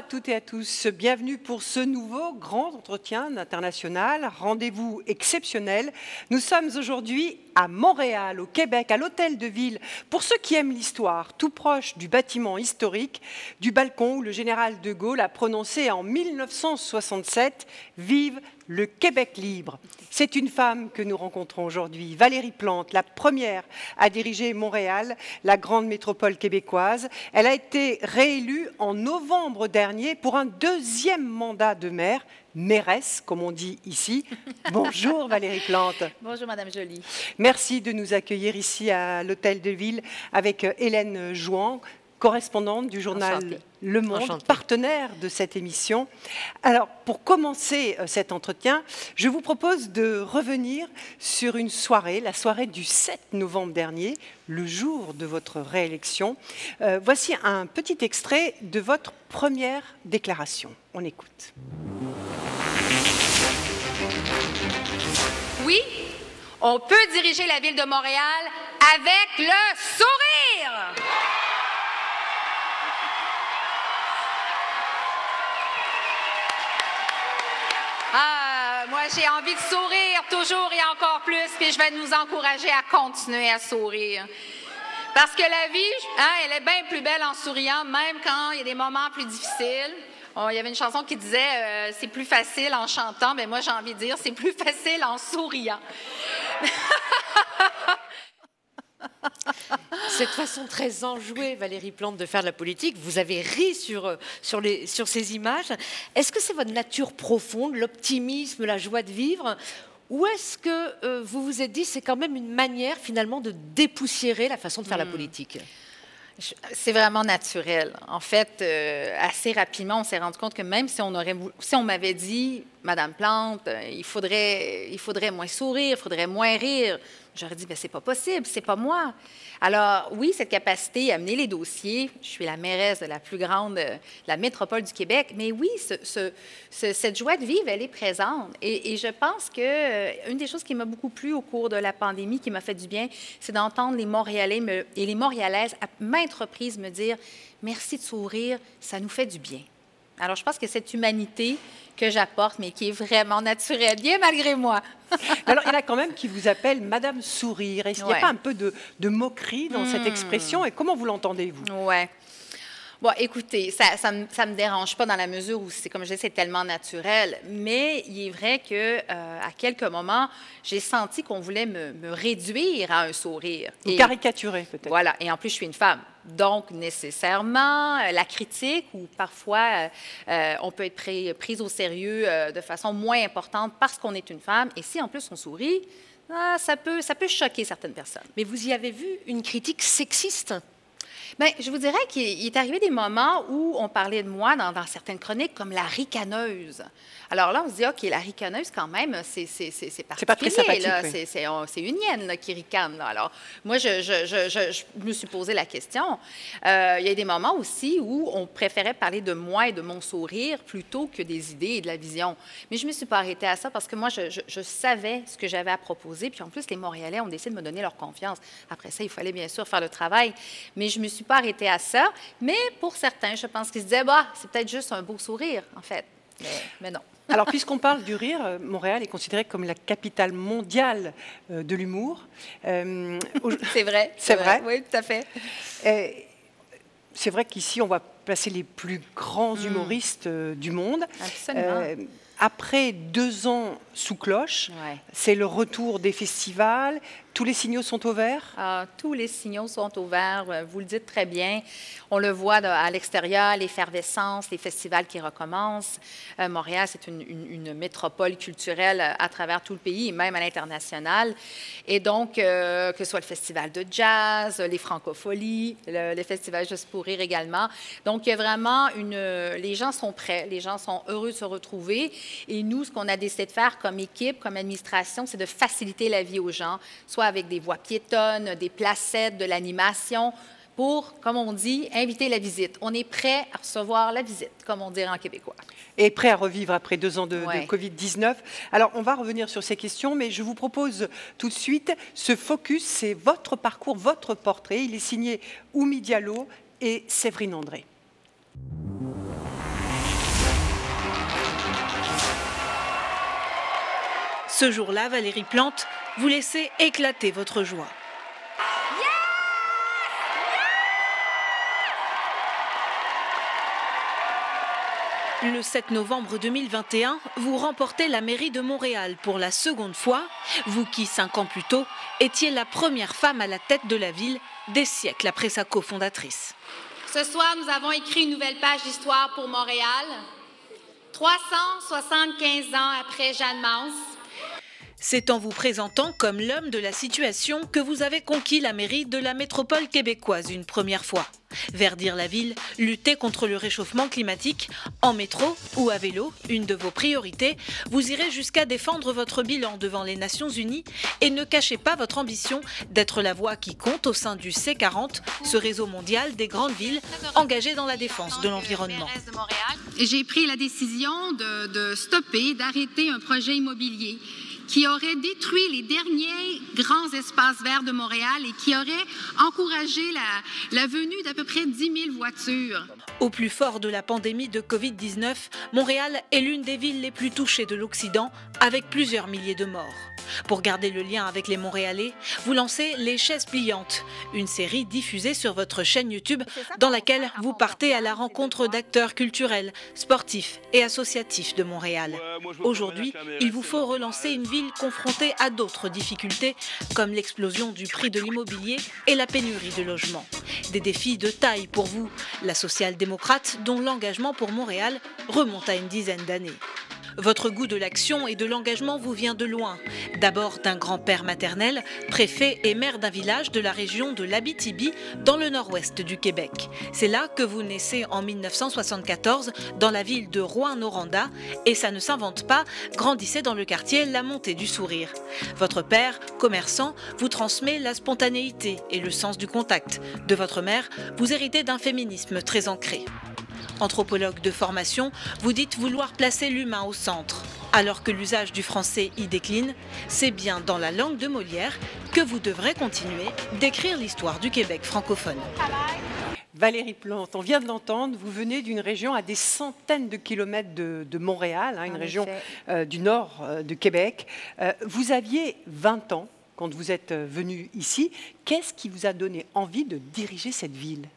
À toutes et à tous. Bienvenue pour ce nouveau grand entretien international. Rendez-vous exceptionnel. Nous sommes aujourd'hui à Montréal, au Québec, à l'hôtel de ville. Pour ceux qui aiment l'histoire, tout proche du bâtiment historique, du balcon où le général de Gaulle a prononcé en 1967 Vive le Québec libre. C'est une femme que nous rencontrons aujourd'hui, Valérie Plante, la première à diriger Montréal, la grande métropole québécoise. Elle a été réélue en novembre dernier pour un deuxième mandat de maire, mairesse, comme on dit ici. Bonjour Valérie Plante. Bonjour Madame Jolie. Merci de nous accueillir ici à l'Hôtel de Ville avec Hélène Jouan, correspondante du journal Le Monde, partenaire de cette émission. Alors, pour commencer euh, cet entretien, je vous propose de revenir sur une soirée, la soirée du 7 novembre dernier, le jour de votre réélection. Euh, voici un petit extrait de votre première déclaration. On écoute. Oui, on peut diriger la ville de Montréal avec le sourire. Ah, moi, j'ai envie de sourire toujours et encore plus, puis je vais nous encourager à continuer à sourire. Parce que la vie, hein, elle est bien plus belle en souriant, même quand il y a des moments plus difficiles. il y avait une chanson qui disait euh, c'est plus facile en chantant, mais moi j'ai envie de dire c'est plus facile en souriant. Cette façon très enjouée, Valérie Plante, de faire de la politique, vous avez ri sur, euh, sur, les, sur ces images. Est-ce que c'est votre nature profonde, l'optimisme, la joie de vivre? Ou est-ce que euh, vous vous êtes dit c'est quand même une manière finalement de dépoussiérer la façon de faire la hmm. politique? C'est vraiment naturel. En fait, euh, assez rapidement, on s'est rendu compte que même si on, aurait, si on m'avait dit, Madame Plante, il faudrait, il faudrait moins sourire, il faudrait moins rire, J'aurais dit, mais c'est pas possible, c'est pas moi. Alors, oui, cette capacité à mener les dossiers, je suis la mairesse de la plus grande, la métropole du Québec, mais oui, ce, cette joie de vivre, elle est présente. Et, je pense que euh, une des choses qui m'a beaucoup plu au cours de la pandémie, qui m'a fait du bien, c'est d'entendre les Montréalais et les Montréalaises à maintes reprises me dire merci de sourire, ça nous fait du bien. Alors, je pense que cette humanité que j'apporte, mais qui est vraiment naturelle, bien malgré moi. Alors, il y en a quand même qui vous appellent Madame Sourire. Est-ce qu'il n'y a pas un peu de, moquerie dans cette hmm. expression Et comment vous l'entendez, vous Ouais. Bon, écoutez, ça, ça, me, me dérange pas dans la mesure où c'est comme je dis, c'est tellement naturel. Mais il est vrai que euh, à quelques moments, j'ai senti qu'on voulait me, réduire à un sourire. Et caricaturer peut-être. Voilà. Et en plus, je suis une femme. Donc, nécessairement, euh, la critique ou parfois euh, on peut être pris, prise au sérieux de façon moins importante parce qu'on est une femme. Et si en plus on sourit, ah, ça, peut, ça peut choquer certaines personnes. Mais vous y avez vu une critique sexiste? Bien, je vous dirais qu'il est arrivé des moments où on parlait de moi dans, dans certaines chroniques comme la ricaneuse. Alors là, on se dit, OK, la ricaneuse, quand même, c'est particulier. C'est pas sympathique. C'est une hyène qui ricane. Alors, moi, je, je, je, je, me suis posé la question. Euh, il y a des moments aussi où on préférait parler de moi et de mon sourire plutôt que des idées et de la vision. Mais je ne me suis pas arrêtée à ça parce que moi, je, savais ce que j'avais à proposer. Puis en plus, les Montréalais ont décidé de me donner leur confiance. Après ça, il fallait bien sûr faire le travail. Mais je ne me suis pas arrêtée à ça. Mais pour certains, je pense qu'ils se disaient, bah, c'est peut-être juste un beau sourire, en fait. Mais non. Alors, puisqu'on parle du rire, euh, Montréal est considérée comme la capitale mondiale euh, de l'humour. Euh, c'est vrai. C'est vrai. Oui, tout à fait. c'est vrai qu'ici, on va placer les plus grands hmm. humoristes du monde. Absolument. après deux ans sous cloche, c'est le retour des festivals, tous les signaux sont ouverts? Ah, tous les signaux sont ouverts. Euh, vous le dites très bien. On le voit à l'extérieur, l'effervescence, les festivals qui recommencent. Euh, Montréal, c'est une, métropole culturelle à travers tout le pays et même à l'international. Et donc, euh, que ce soit le festival de jazz, les francopholies, le, le, festival Juste pour rire également. Donc, il y a vraiment une... Les gens sont prêts, les gens sont heureux de se retrouver. Et nous, ce qu'on a décidé de faire comme équipe, comme administration, c'est de faciliter la vie aux gens, avec des voies piétonnes, des placettes, de l'animation, pour, comme on dit, inviter la visite. On est prêt à recevoir la visite, comme on dirait en québécois. Et prêt à revivre après deux ans de, de Covid-19. Alors, on va revenir sur ces questions, mais je vous propose tout de suite ce focus, c'est votre parcours, votre portrait. Il est signé Oumi Diallo et Séverine André. Ce jour-là, Valérie Plante vous laissez éclater votre joie. Le 7 novembre 2021, vous remportez la mairie de Montréal pour la seconde fois, vous qui, cinq ans plus tôt, étiez la première femme à la tête de la ville, des siècles après sa cofondatrice. Ce soir, nous avons écrit une nouvelle page d'histoire pour Montréal. 375 ans après Jeanne Mance, c'est en vous présentant comme l'homme de la situation que vous avez conquis la mairie de la métropole québécoise une première fois. Verdir la ville, lutter contre le réchauffement climatique, en métro ou à vélo, une de vos priorités, vous irez jusqu'à défendre votre bilan devant les Nations Unies et ne cachez pas votre ambition d'être la voix qui compte au sein du C40, ce réseau mondial des grandes villes engagées dans la défense de l'environnement. J'ai pris la décision de, stopper, d'arrêter un projet immobilier qui aurait détruit les derniers grands espaces verts de Montréal et qui aurait encouragé la, venue d'à peu près 10 000 voitures. Au plus fort de la pandémie de Covid-19, Montréal est l'une des villes les plus touchées de l'Occident, avec plusieurs milliers de morts. Pour garder le lien avec les Montréalais, vous lancez Les Chaises Pliantes, une série diffusée sur votre chaîne YouTube dans laquelle vous partez à la rencontre d'acteurs culturels, sportifs et associatifs de Montréal. Aujourd'hui, il vous faut relancer une ville confrontée à d'autres difficultés, comme l'explosion du prix de l'immobilier et la pénurie de logements. Des défis de taille pour vous, la social-démocrate dont l'engagement pour Montréal remonte à une dizaine d'années. Votre goût de l'action et de l'engagement vous vient de loin. D'abord d'un grand-père maternel, préfet et maire d'un village de la région de l'Abitibi, dans le nord-ouest du Québec. C'est là que vous naissez en 1974, dans la ville de Rouen-Noranda, et ça ne s'invente pas, grandissez dans le quartier La Montée du Sourire. Votre père, commerçant, vous transmet la spontanéité et le sens du contact. De votre mère, vous héritez d'un féminisme très ancré. Anthropologue de formation, vous dites vouloir placer l'humain au centre. Alors que l'usage du français y décline, c'est bien dans la langue de Molière que vous devrez continuer d'écrire l'histoire du Québec francophone. Valérie Plante, on vient de l'entendre, vous venez d'une région à des centaines de kilomètres de, Montréal, hein, une région euh, du nord euh, de Québec. Euh, vous aviez 20 ans quand vous êtes venu ici. Qu'est-ce qui vous a donné envie de diriger cette ville?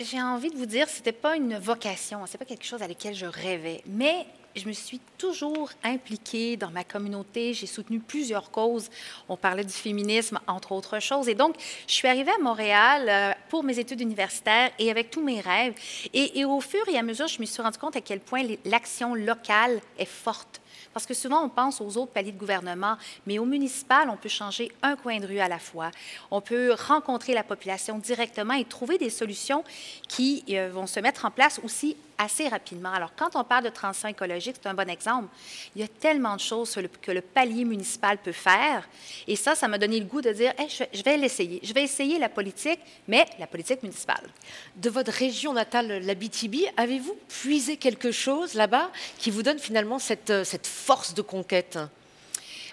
J'ai envie de vous dire, c'était pas une vocation, c'est pas quelque chose à laquelle je rêvais, mais je me suis toujours impliquée dans ma communauté. J'ai soutenu plusieurs causes. On parlait du féminisme, entre autres choses. Et donc, je suis arrivée à Montréal euh, pour mes études universitaires et avec tous mes rêves. Et, et au fur et à mesure, je me suis rendu compte à quel point l'action locale est forte parce que souvent, on pense aux autres paliers de gouvernement, mais au municipal, on peut changer un coin de rue à la fois. On peut rencontrer la population directement et trouver des solutions qui euh, vont se mettre en place aussi assez rapidement. Alors, quand on parle de transition écologique, c'est un bon exemple. Il y a tellement de choses que le palier municipal peut faire. Et ça, ça m'a donné le goût de dire, je vais l'essayer. Je vais essayer la politique, mais la politique municipale. De votre région natale, l'Abitibi, avez-vous puisé quelque chose là-bas qui vous donne finalement cette, cette force de conquête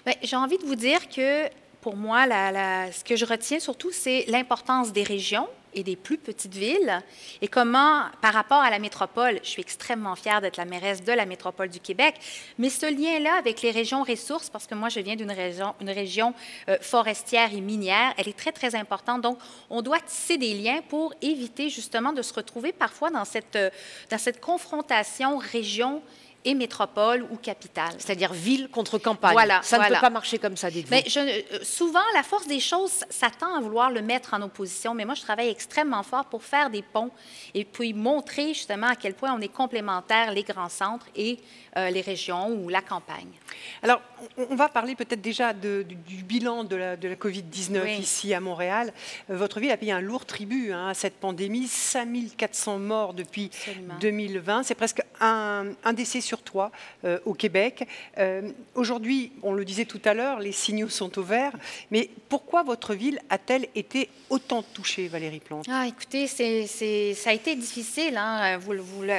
ben, J'ai envie de vous dire que pour moi, ce que je retiens surtout, c'est l'importance des régions et des plus petites villes et comment, par rapport à la métropole, je suis extrêmement fière d'être la mairesse de la métropole du Québec, mais ce lien-là avec les régions ressources, parce que moi, je viens d'une région, une région euh, forestière et minière, elle est très, très importante. Donc, on doit tisser des liens pour éviter justement de se retrouver parfois dans cette, euh, dans cette confrontation région et métropole ou capitale. C'est-à-dire ville contre campagne. Voilà, ça ne peut pas marcher comme ça, dites-vous. Mais je, euh, souvent, la force des choses s'attend à vouloir le mettre en opposition, mais moi, je travaille extrêmement fort pour faire des ponts et puis montrer justement à quel point on est complémentaires, les grands centres et euh, les régions ou la campagne. Alors, on va parler peut-être déjà du, bilan de la, de la COVID-19 ici à Montréal. Euh, votre ville a payé un lourd tribut hein, à cette pandémie, 5400 morts depuis 2020. C'est presque un, un décès sur toi euh, au Québec. Euh, aujourd'hui, on le disait tout à l'heure, les signaux sont au vert. Mais pourquoi votre ville a-t-elle été autant touchée, Valérie Plante? Ah, Écoutez, c'est, ça a été difficile. Hein. Vous,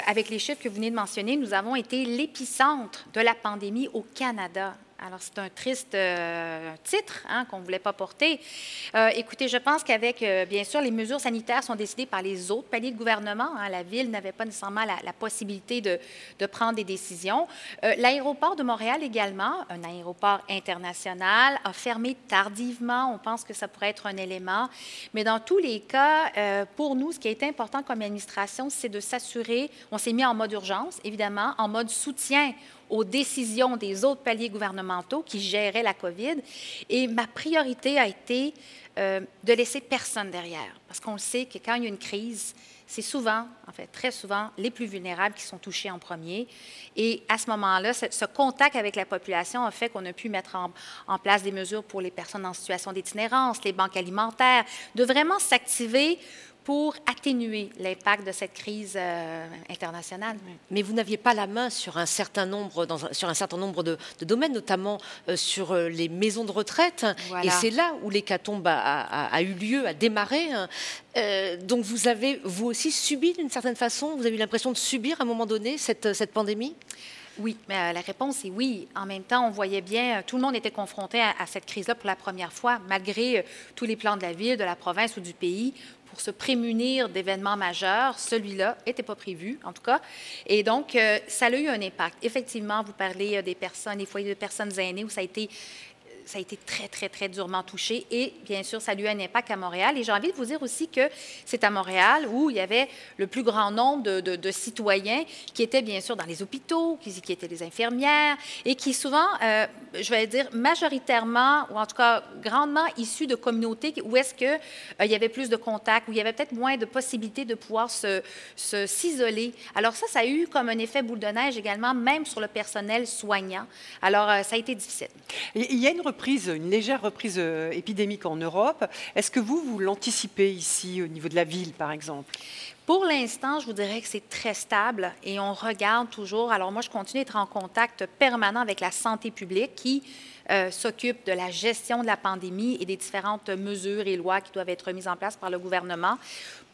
avec les chiffres que vous venez de mentionner, nous avons été l'épicentre de la pandémie au Canada Alors, c'est un triste euh, titre hein, qu'on ne voulait pas porter. Euh, écoutez, je pense qu'avec, euh, bien sûr, les mesures sanitaires sont décidées par les autres paliers de gouvernement. Hein. la Ville n'avait pas nécessairement la, possibilité de, de, prendre des décisions. L'aéroport de Montréal également, un aéroport international, a fermé tardivement. On pense que ça pourrait être un élément. Mais dans tous les cas, pour nous, ce qui été important comme administration, c'est de s'assurer, on s'est mis en mode urgence, évidemment, en mode soutien aux décisions des autres paliers gouvernementaux qui géraient la COVID. Et ma priorité a été euh, de laisser personne derrière. Parce qu'on sait que quand il y a une crise, c'est souvent, en fait, très souvent, les plus vulnérables qui sont touchés en premier. Et à ce moment-là, ce, contact avec la population a fait qu'on a pu mettre en, en, place des mesures pour les personnes en situation d'itinérance, les banques alimentaires, de vraiment s'activer pour atténuer l'impact de cette crise euh, internationale. Mais vous n'aviez pas la main sur un certain nombre, dans, sur un certain nombre de, domaines, notamment euh, sur euh, les maisons de retraite. Et c'est là où l'hécatombe a, a, eu lieu, a démarré. Hein. donc vous avez, vous aussi, subi d'une certaine façon, vous avez eu l'impression de subir à un moment donné cette, cette pandémie? Oui, mais la réponse est oui. En même temps, on voyait bien, tout le monde était confronté à, à cette crise-là pour la première fois, malgré tous les plans de la ville, de la province ou du pays pour se prémunir d'événements majeurs. Celui-là n'était pas prévu, en tout cas. Et donc, euh, ça a eu un impact. Effectivement, vous parlez euh, des personnes, des foyers de personnes aînées où ça a été ça a été très, très, très durement touché. Et bien sûr, ça a eu un impact à Montréal. Et j'ai envie de vous dire aussi que c'est à Montréal où il y avait le plus grand nombre de, citoyens qui étaient bien sûr dans les hôpitaux, qui, étaient des infirmières et qui souvent, euh, je vais dire majoritairement, ou en tout cas grandement issus de communautés où est-ce qu'il euh, y avait plus de contacts, où il y avait peut-être moins de possibilités de pouvoir se, s'isoler. Alors ça, ça a eu comme un effet boule de neige également, même sur le personnel soignant. Alors, euh, ça a été difficile. Il y a une une légère reprise euh, épidémique en Europe. Est-ce que vous, vous l'anticipez ici au niveau de la ville, par exemple? Pour l'instant, je vous dirais que c'est très stable et on regarde toujours. Alors moi, je continue d'être en contact permanent avec la santé publique qui euh, s'occupe de la gestion de la pandémie et des différentes mesures et lois qui doivent être mises en place par le gouvernement.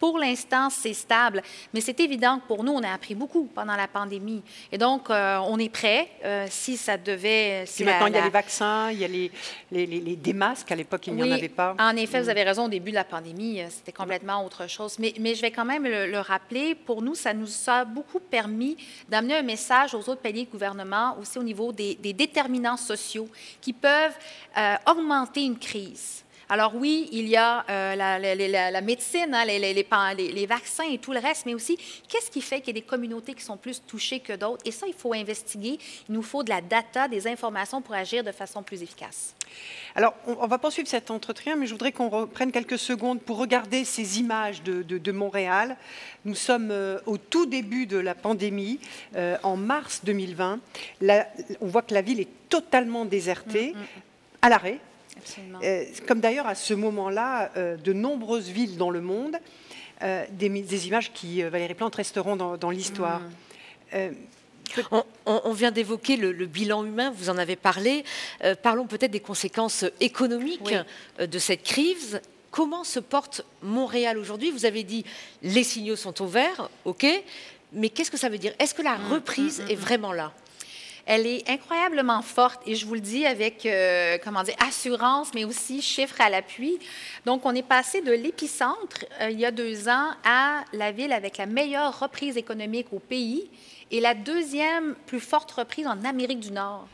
Pour l'instant, c'est stable, mais c'est évident que pour nous, on a appris beaucoup pendant la pandémie. Et donc, euh, on est prêt euh, si ça devait... Si maintenant, il y a les vaccins, il y a les, les, les, des masques. À l'époque, il n'y en avait pas. En effet, vous mm. avez raison, au début de la pandémie, c'était complètement autre chose. Mais, mais je vais quand même le, rappeler. Pour nous, ça nous a beaucoup permis d'amener un message aux autres paliers de gouvernement, aussi au niveau des, des déterminants sociaux qui peuvent euh, augmenter une crise. Alors oui, il y a euh, la, médecine, hein, les, les, vaccins et tout le reste, mais aussi qu'est-ce qui fait qu'il y a des communautés qui sont plus touchées que d'autres? Et ça, il faut investiguer. Il nous faut de la data, des informations pour agir de façon plus efficace. Alors, on, va poursuivre cet entretien, mais je voudrais qu'on reprenne quelques secondes pour regarder ces images de, Montréal. Nous sommes euh, au tout début de la pandémie, en mars 2020. on voit que la ville est totalement désertée, mm, mm. à l'arrêt. Euh, comme d'ailleurs à ce moment-là, euh, de nombreuses villes dans le monde, euh, des, images qui, Valérie Plante, resteront dans, l'histoire. Mm. On, vient d'évoquer le, bilan humain, vous en avez parlé. parlons peut-être des conséquences économiques de cette crise. Comment se porte Montréal aujourd'hui? Vous avez dit les signaux sont au vert, ok, mais qu'est-ce que ça veut dire? Est-ce que la mm, reprise mm, est vraiment là? Elle est incroyablement forte et je vous le dis avec, euh, comment dire, assurance, mais aussi chiffres à l'appui. Donc, on est passé de l'épicentre euh, il y a deux ans à la ville avec la meilleure reprise économique au pays et la deuxième plus forte reprise en Amérique du Nord.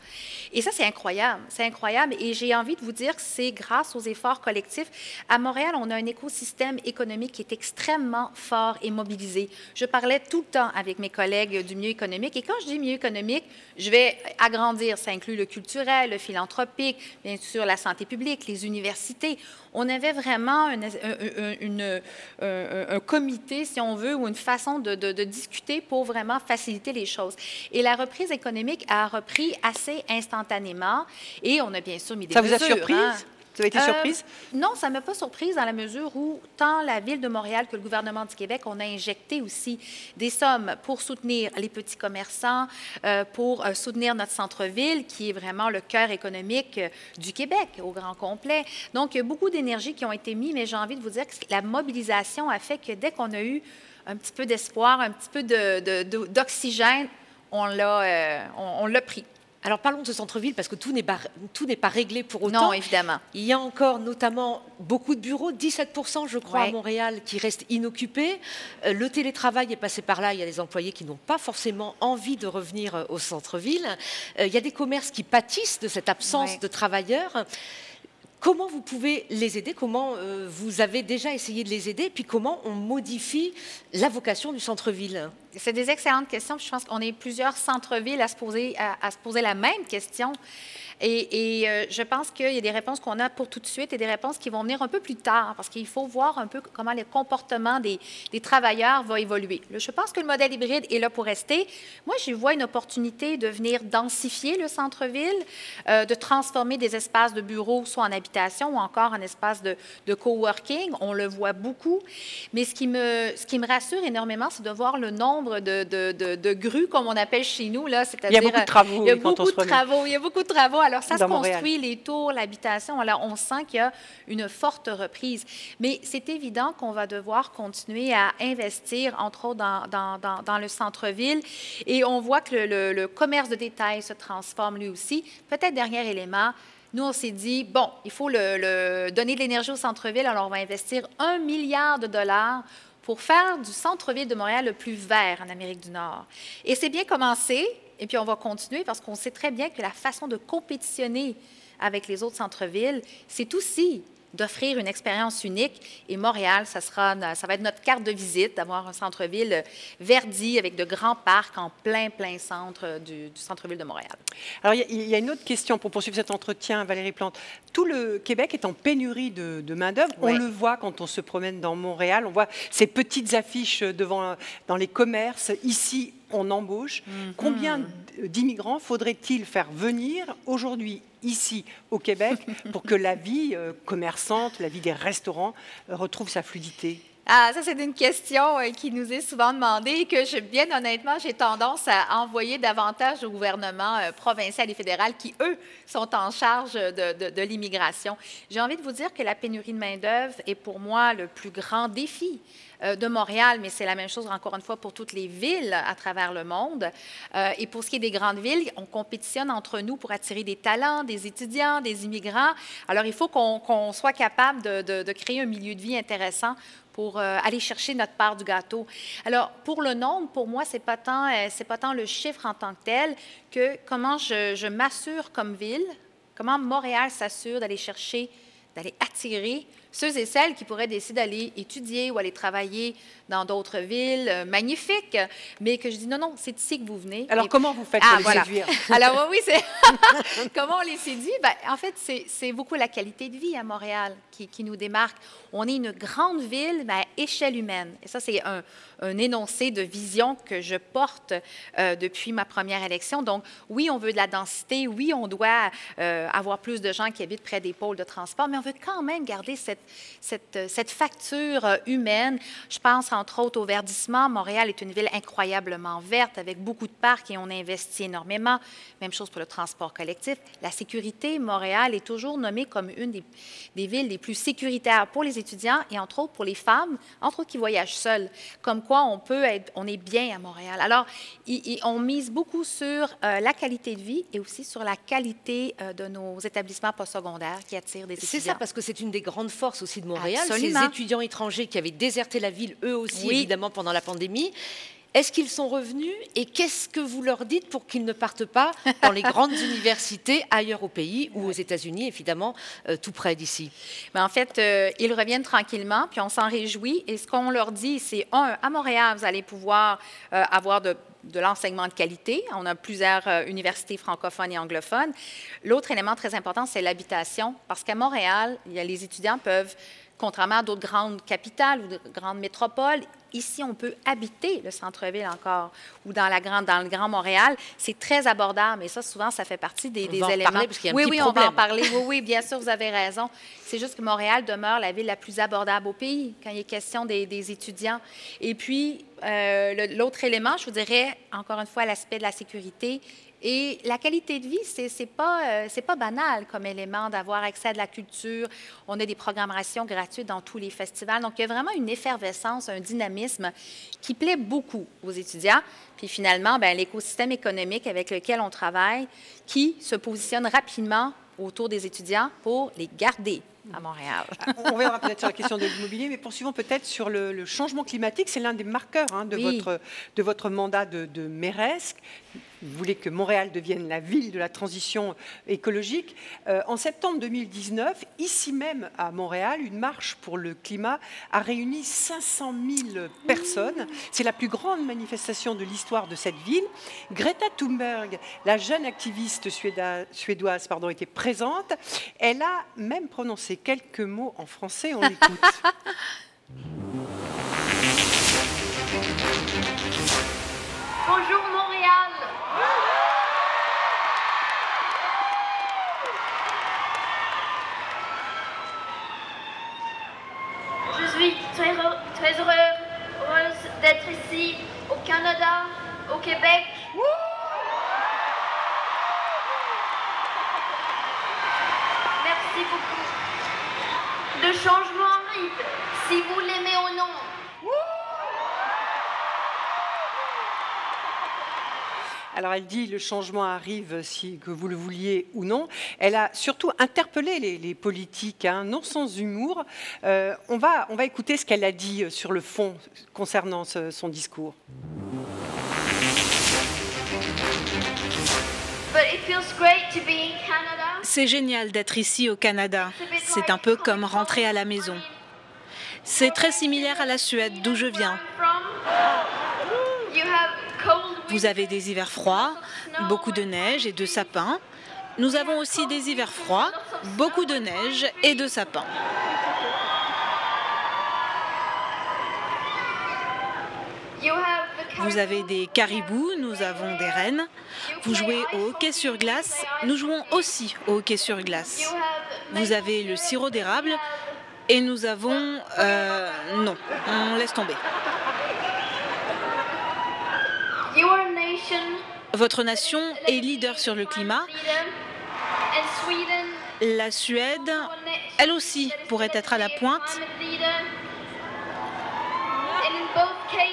Et ça, c'est incroyable. C'est incroyable. Et j'ai envie de vous dire que c'est grâce aux efforts collectifs. À Montréal, on a un écosystème économique qui est extrêmement fort et mobilisé. Je parlais tout le temps avec mes collègues du milieu économique. Et quand je dis milieu économique, je vais agrandir. Ça inclut le culturel, le philanthropique, bien sûr la santé publique, les universités. On avait vraiment une, un, comité, si on veut, ou une façon de, de discuter pour vraiment faciliter les choses. Et la reprise économique a repris assez instantanément et on a bien sûr mis des Ça vous a surprise? hein. Été euh, non, ça ne m'a pas surprise dans la mesure où tant la Ville de Montréal que le gouvernement du Québec, on a injecté aussi des sommes pour soutenir les petits commerçants, euh, pour euh, soutenir notre centre-ville, qui est vraiment le cœur économique du Québec au grand complet. Donc, il y a beaucoup d'énergie qui ont été mises, mais j'ai envie de vous dire que la mobilisation a fait que dès qu'on a eu un petit peu d'espoir, un petit peu d'oxygène, on l'a on, l'a pris. Alors parlons de ce centre-ville parce que tout n'est pas, tout n'est pas réglé pour autant. Non, évidemment. Il y a encore notamment beaucoup de bureaux, 17% je crois à Montréal qui restent inoccupés. Euh, le télétravail est passé par là, il y a des employés qui n'ont pas forcément envie de revenir euh, au centre-ville. Euh, il y a des commerces qui pâtissent de cette absence de travailleurs. Comment vous pouvez les aider? Comment vous avez déjà essayé de les aider? Puis comment on modifie la vocation du centre-ville? C'est des excellentes questions. Je pense qu'on est plusieurs centres-villes à, se poser, à, se poser la même question. Et, euh, je pense qu'il y a des réponses qu'on a pour tout de suite et des réponses qui vont venir un peu plus tard, parce qu'il faut voir un peu comment le comportement des, travailleurs va évoluer. Je pense que le modèle hybride est là pour rester. Moi, j'y vois une opportunité de venir densifier le centre-ville, euh, de transformer des espaces de bureaux soit en habitation ou encore en espace de, de coworking. On le voit beaucoup. Mais ce qui me, ce qui me rassure énormément, c'est de voir le nombre de, de, de, grues, comme on appelle chez nous. Là, il y a beaucoup de travaux. Il y a beaucoup de travaux. Il y a beaucoup de travaux alors, ça se construit, les tours, l'habitation. Alors, on sent qu'il y a une forte reprise. Mais c'est évident qu'on va devoir continuer à investir, entre autres, dans, dans, dans, le centre-ville. Et on voit que le, le, commerce de détail se transforme lui aussi. Peut-être dernier élément, nous, on s'est dit, bon, il faut le, donner de l'énergie au centre-ville, alors on va investir un milliard de dollars pour faire du centre-ville de Montréal le plus vert en Amérique du Nord. Et c'est bien commencé, et puis on va continuer parce qu'on sait très bien que la façon de compétitionner avec les autres centres-villes, c'est aussi d'offrir une expérience unique. Et Montréal, ça, sera, ça va être notre carte de visite, d'avoir un centre-ville verdi avec de grands parcs en plein, plein centre du, centre-ville de Montréal. Alors, il y, a une autre question pour poursuivre cet entretien, Valérie Plante. Tout le Québec est en pénurie de, main-d'œuvre. On le voit quand on se promène dans Montréal. On voit ces petites affiches devant, dans les commerces. Ici, on embauche. Mhm. Combien d'immigrants faudrait-il faire venir aujourd'hui ici au Québec pour que la vie euh, commerçante, la vie des restaurants euh, retrouve sa fluidité? Ah, ça, c'est une question euh, qui nous est souvent demandée et que, je, bien honnêtement, j'ai tendance à envoyer davantage au gouvernement provincial et fédéral qui, eux, sont en charge de, l'immigration. J'ai envie de vous dire que la pénurie de main-d'œuvre est pour moi le plus grand défi euh, de Montréal, mais c'est la même chose encore une fois pour toutes les villes à travers le monde. Euh, et pour ce qui est des grandes villes, on compétitionne entre nous pour attirer des talents, des étudiants, des immigrants. Alors, il faut qu'on soit capable de, créer un milieu de vie intéressant pour euh, aller chercher notre part du gâteau. Alors, pour le nombre, pour moi, ce n'est pas, tant, pas tant le chiffre en tant que tel que comment je, je m'assure comme ville, comment Montréal s'assure d'aller chercher, d'aller attirer ceux et celles qui pourraient décider d'aller étudier ou aller travailler dans d'autres villes euh, magnifiques, mais que je dis non, non, c'est ici que vous venez. Alors, comment vous faites pour ah, les séduire? Alors, oui, c'est comment on les séduit? Ben, en fait, c'est beaucoup la qualité de vie à Montréal qui, qui, nous démarque. On est une grande ville, mais à échelle humaine. Et ça, c'est un, un, énoncé de vision que je porte euh, depuis ma première élection. Donc, oui, on veut de la densité, oui, on doit euh, avoir plus de gens qui habitent près des pôles de transport, mais on veut quand même garder cette cette, cette, facture euh, humaine. Je pense entre autres au verdissement. Montréal est une ville incroyablement verte avec beaucoup de parcs et on investit énormément. Même chose pour le transport collectif. La sécurité, Montréal est toujours nommée comme une des, des villes les plus sécuritaires pour les étudiants et entre autres pour les femmes, entre autres qui voyagent seules. Comme quoi on peut être, on est bien à Montréal. Alors, on mise beaucoup sur euh, la qualité de vie et aussi sur la qualité euh, de nos établissements postsecondaires qui attirent des étudiants. C'est ça, parce que c'est une des grandes forces aussi de Montréal, ces étudiants étrangers qui avaient déserté la ville, eux aussi, évidemment, pendant la pandémie. Est-ce qu'ils sont revenus et qu'est-ce que vous leur dites pour qu'ils ne partent pas dans les grandes universités ailleurs au pays ou aux États-Unis, évidemment, euh, tout près d'ici? Mais en fait, euh, ils reviennent tranquillement, puis on s'en réjouit. Et ce qu'on leur dit, c'est un, à Montréal, vous allez pouvoir euh, avoir de de l'enseignement de qualité. On a plusieurs euh, universités francophones et anglophones. L'autre élément très important, c'est l'habitation, parce qu'à Montréal, les étudiants peuvent, contrairement à d'autres grandes capitales ou de grandes métropoles, Ici, on peut habiter le centre-ville encore ou dans, la grande, dans le Grand Montréal. C'est très abordable et ça, souvent, ça fait partie des, des éléments. Parler, parce y a un oui, oui, on va en parler. Oui, oui, bien sûr, vous avez raison. C'est juste que Montréal demeure la ville la plus abordable au pays quand il est question des, des étudiants. Et puis, euh, l'autre élément, je vous dirais, encore une fois, l'aspect de la sécurité Et la qualité de vie, c'est n'est pas, euh, pas banal comme élément d'avoir accès à de la culture. On a des programmations gratuites dans tous les festivals. Donc, il y a vraiment une effervescence, un dynamisme qui plaît beaucoup aux étudiants. Puis finalement, ben, l'écosystème économique avec lequel on travaille, qui se positionne rapidement autour des étudiants pour les garder à Montréal. On verra peut-être sur la question de l'immobilier, mais poursuivons peut-être sur le, changement climatique. C'est l'un des marqueurs hein, de, votre, de votre mandat de, de mairesque. Vous voulez que Montréal devienne la ville de la transition écologique. Euh, en septembre 2019, ici même à Montréal, une marche pour le climat a réuni 500 000 personnes. C'est la plus grande manifestation de l'histoire de cette ville. Greta Thunberg, la jeune activiste suédoise, pardon, était présente. Elle a même prononcé quelques mots en français. On l'écoute. Bonjour Montréal. Je suis très, très heureuse d'être ici au Canada, au Québec. Merci beaucoup. Le changement arrive, si vous l'aimez ou non. Alors elle dit le changement arrive si que vous le vouliez ou non. Elle a surtout interpellé les, politiques, hein, non sans humour. Euh, on, va, on va écouter ce qu'elle a dit sur le fond concernant son discours. C'est génial d'être ici au Canada. C'est un peu comme rentrer à la maison. C'est très similaire à la Suède, d'où je viens. Vous avez des hivers froids, beaucoup de neige et de sapins. Nous avons aussi des hivers froids, beaucoup de neige et de sapins. Vous avez des caribous, nous avons des rennes. Vous jouez au hockey sur glace, nous jouons aussi au hockey sur glace. Vous avez le sirop d'érable et nous avons... Euh, non, on laisse tomber. Votre nation est leader sur le climat. La Suède, elle aussi, pourrait être à la pointe.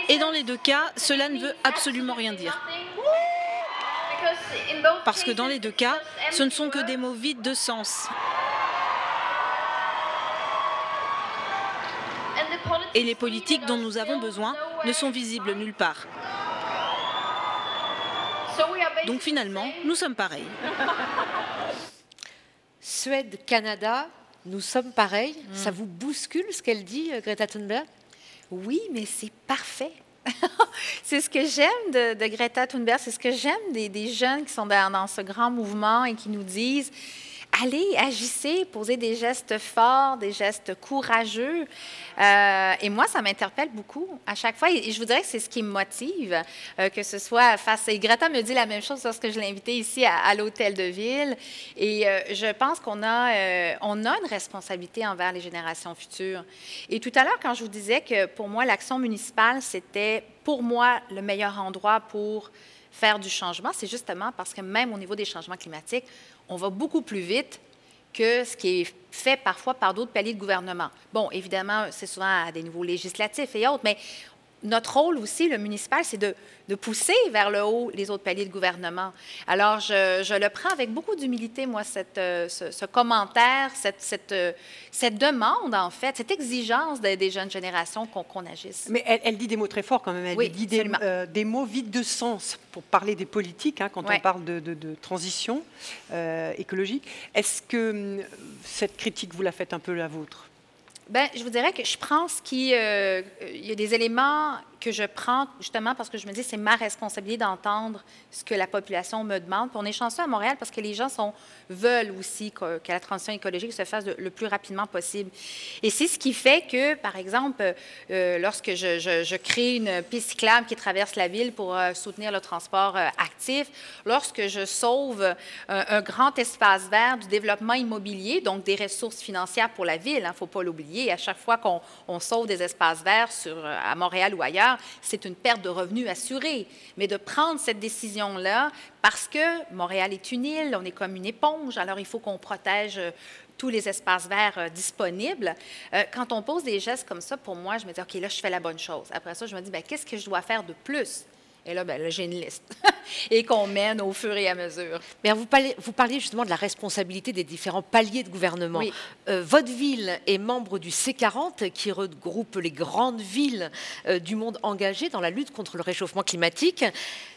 Et dans les deux cas, cela ne veut absolument rien dire. Parce que dans les deux cas, ce ne sont que des mots vides de sens. Et les politiques dont nous avons besoin ne sont visibles nulle part. Donc finalement, nous sommes pareils. Suède, Canada, nous sommes pareils. Hmm. Ça vous bouscule ce qu'elle dit, euh, Greta Thunberg? Oui, mais c'est parfait. c'est ce que j'aime de, Greta Thunberg, c'est ce que j'aime des, jeunes qui sont dans, ce grand mouvement et qui nous disent allez, agissez, posez des gestes forts, des gestes courageux. Euh, et moi, ça m'interpelle beaucoup à chaque fois. Et, je vous dirais que c'est ce qui me motive, euh, que ce soit face. Et Greta me dit la même chose lorsque je l'ai invitée ici à, l'hôtel de ville. Et euh, je pense qu'on a, on a une responsabilité envers les générations futures. Et tout à l'heure, quand je vous disais que pour moi, l'action municipale, c'était pour moi le meilleur endroit pour faire du changement, c'est justement parce que même au niveau des changements climatiques, on va beaucoup plus vite que ce qui est fait parfois par d'autres paliers de gouvernement. Bon, évidemment, c'est souvent à des niveaux législatifs et autres, mais notre rôle aussi, le municipal, c'est de, pousser vers le haut les autres paliers de gouvernement. Alors, je, le prends avec beaucoup d'humilité, moi, cette, euh, ce, commentaire, cette, cette, euh, cette, demande, en fait, cette exigence des, jeunes générations qu'on agisse. Mais elle, dit des mots très forts quand même. Elle dit des, euh, des, mots vides de sens pour parler des politiques, hein, quand on parle de, de, transition écologique. Est-ce que hum, cette critique, vous la faites un peu la vôtre? Bien, je vous dirais que je pense qu'il euh, y a des éléments que je prends justement parce que je me dis c'est ma responsabilité d'entendre ce que la population me demande. Puis on est chanceux à Montréal parce que les gens sont, veulent aussi que, la transition écologique se fasse le plus rapidement possible. Et c'est ce qui fait que, par exemple, euh, lorsque je, crée une piste cyclable qui traverse la ville pour euh, soutenir le transport euh, actif, lorsque je sauve un grand espace vert du développement immobilier, donc des ressources financières pour la ville, il hein, ne faut pas l'oublier, à chaque fois qu'on sauve des espaces verts à Montréal ou ailleurs, c'est une perte de revenus assurée. Mais de prendre cette décision-là, parce que Montréal est une île, on est comme une éponge, alors il faut qu'on protège euh, tous les espaces verts euh, disponibles. Euh, quand on pose des gestes comme ça, pour moi, je me dis, OK, là, je fais la bonne chose. Après ça, je me dis, ben, qu'est-ce que je dois faire de plus? Et là, ben, là j'ai une liste et qu'on mène au fur et à mesure. Mais vous parliez justement de la responsabilité des différents paliers de gouvernement. Oui. Euh, votre ville est membre du C40 qui regroupe les grandes villes euh, du monde engagées dans la lutte contre le réchauffement climatique.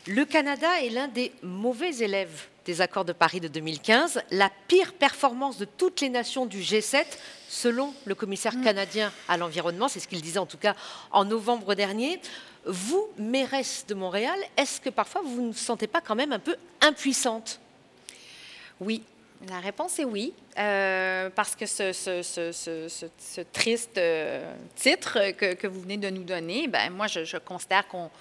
Le Canada est l'un des mauvais élèves des accords de Paris de 2015, la pire performance de toutes les nations du G7 selon le commissaire canadien à l'environnement, c'est ce qu'il disait en tout cas en novembre dernier. Vous, mairesse de Montréal, est-ce que parfois vous ne vous sentez pas quand même un peu impuissante? Oui. La réponse est oui, euh, parce que ce, triste euh, titre que, vous venez de nous donner, ben moi, je, je considère qu'on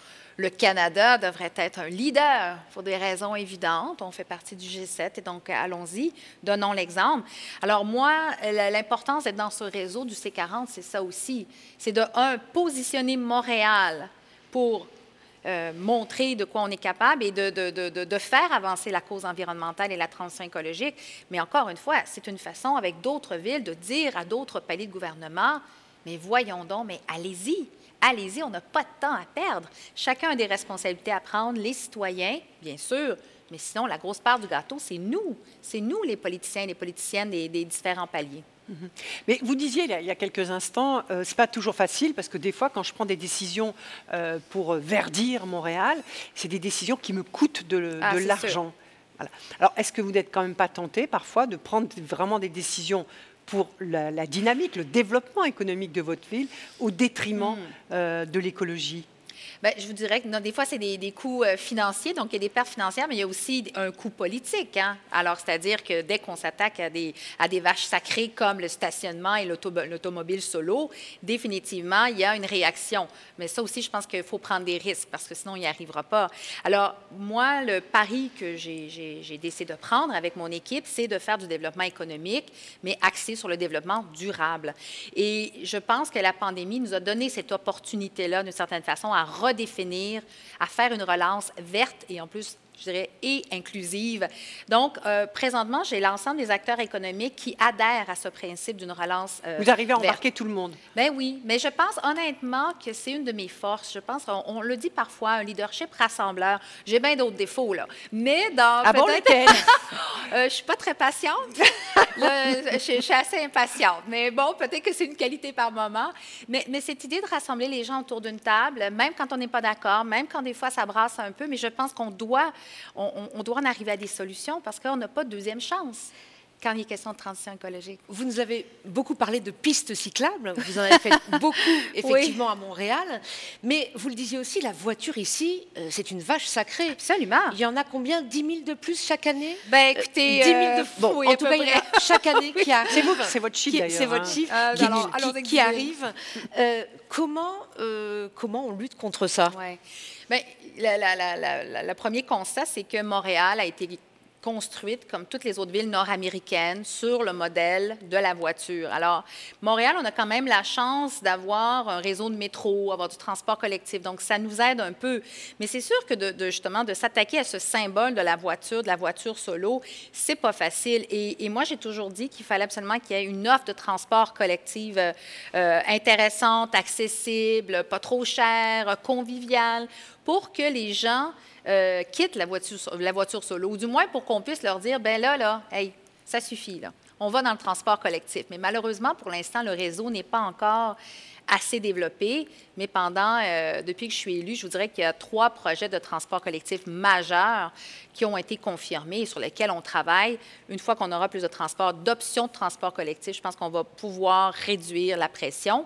le Canada devrait être un leader pour des raisons évidentes. On fait partie du G7 et donc allons-y, donnons l'exemple. Alors moi, l'importance d'être dans ce réseau du C40, c'est ça aussi. C'est de, un, positionner Montréal pour euh, montrer de quoi on est capable et de, de- de- de- faire avancer la cause environnementale et la transition écologique. Mais encore une fois, c'est une façon avec d'autres villes de dire à d'autres paliers de gouvernement, mais voyons donc, mais allez-y, allez-y, on n'a pas de temps à perdre. Chacun a des responsabilités à prendre, les citoyens, bien sûr, mais sinon, la grosse part du gâteau, c'est nous. C'est nous, les politiciens et les politiciennes des, des différents paliers. Mais vous disiez il y a- quelques instants, euh, c'est pas toujours facile parce que des fois, quand je prends des décisions euh, pour verdir Montréal, c'est des décisions qui me coûtent de, Ah, de l'argent. Voilà. Alors, est-ce que vous n'êtes quand même pas tenté parfois de prendre vraiment des décisions pour la, la dynamique, le développement économique de votre ville au détriment Hmm. euh, de l'écologie? Bien, je vous dirais que des fois, c'est des, des coûts euh, financiers, donc il y a des pertes financières, mais il y a aussi un coût politique. hein. Alors, c'est-à-dire que dès qu'on s'attaque à des, à des vaches sacrées comme le stationnement et l'auto- l'automobile solo, définitivement, il y a une réaction. Mais ça aussi, je pense qu'il faut prendre des risques parce que sinon, il n'y arrivera pas. Alors, moi, le pari que j'ai décidé de prendre avec mon équipe, c'est de faire du développement économique, mais axé sur le développement durable. Et je pense que la pandémie nous a donné cette opportunité-là, d'une certaine façon, à redéfinir, à faire une relance verte et en plus, je dirais, et inclusive. Donc, euh, présentement, j'ai l'ensemble des acteurs économiques qui adhèrent à ce principe d'une relance euh, Vous arrivez à verte. embarquer tout le monde Ben oui, mais je pense honnêtement que c'est une de mes forces. Je pense, on, on le dit parfois, un leadership rassembleur. J'ai bien d'autres défauts, là. Mais dans. Ah bon, lesquels? Euh, je suis pas très patiente. Je, je suis assez impatiente. Mais bon, peut-être que c'est une qualité par moment. Mais, mais cette idée de rassembler les gens autour d'une table, même quand on n'est pas d'accord, même quand des fois ça brasse un peu, mais je pense qu'on doit, on, on- on doit en arriver à des solutions parce qu'on n'a pas de deuxième chance quand il est question de transition écologique. Vous nous avez beaucoup parlé de pistes cyclables, vous en avez fait beaucoup effectivement à Montréal, mais vous le disiez aussi, la voiture ici, euh, c'est une vache sacrée. Absolument. Il y en a combien? 10 000 de plus chaque année? Ben écoutez, 10 000 euh, de Bon, oui, en tout cas, il y en a chaque année qui arrive. C'est vous- c'est votre chiffre, Qui- d'ailleurs, C'est votre hein. chiffre Euh, qui, alors- qui- alors, qui exhibez. arrive. Euh, comment, euh, comment on lutte contre ça? Bien, le premier constat, c'est que Montréal a été construite, comme toutes les autres villes nord-américaines, sur le modèle de la voiture. Alors, Montréal, on a quand même la chance d'avoir un réseau de métro, avoir du transport collectif, donc ça nous aide un peu. Mais c'est sûr que de, justement de s'attaquer à ce symbole de la voiture, de la voiture solo, c'est pas facile. Et, et moi, j'ai toujours dit qu'il fallait absolument qu'il y ait une offre de transport collectif euh, euh, intéressante, accessible, pas trop chère, conviviale, pour que les gens euh, quittent la voiture, la solo, ou du moins pour qu'on puisse leur dire, ben là, là, ça suffit, là. On va dans le transport collectif. Mais malheureusement, pour l'instant, le réseau n'est pas encore assez développé. Mais pendant, euh, depuis que je suis élue, je vous dirais qu'il y a trois projets de transport collectif majeurs qui ont été confirmés et sur lesquels on travaille. Une fois qu'on aura plus de transport, d'options de transport collectif, je pense qu'on va pouvoir réduire la pression.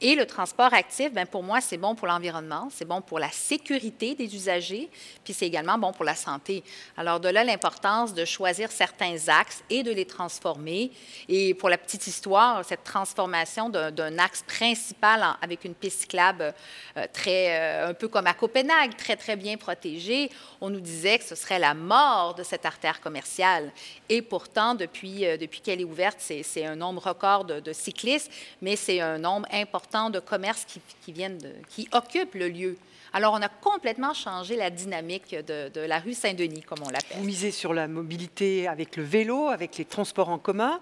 Et le transport actif, bien, pour moi, c'est bon pour l'environnement, c'est bon pour la sécurité des usagers, puis c'est également bon pour la santé. Alors, de là, l'importance de choisir certains axes et de les transformer. Et pour la petite histoire, cette transformation d'un d'un axe principal avec une piste cyclable euh, très, euh, un peu comme à Copenhague, très, très bien protégée. On nous disait que ce serait la mort de cette artère commerciale. Et pourtant, depuis, euh, depuis qu'elle est ouverte, c'est un nombre record de, cyclistes, mais c'est un nombre important de commerces qui, viennent qui occupent le lieu. Alors, on a complètement changé la dynamique de, de la rue Saint-Denis, comme on l'appelle. Vous misez sur la mobilité avec le vélo, avec les transports en commun.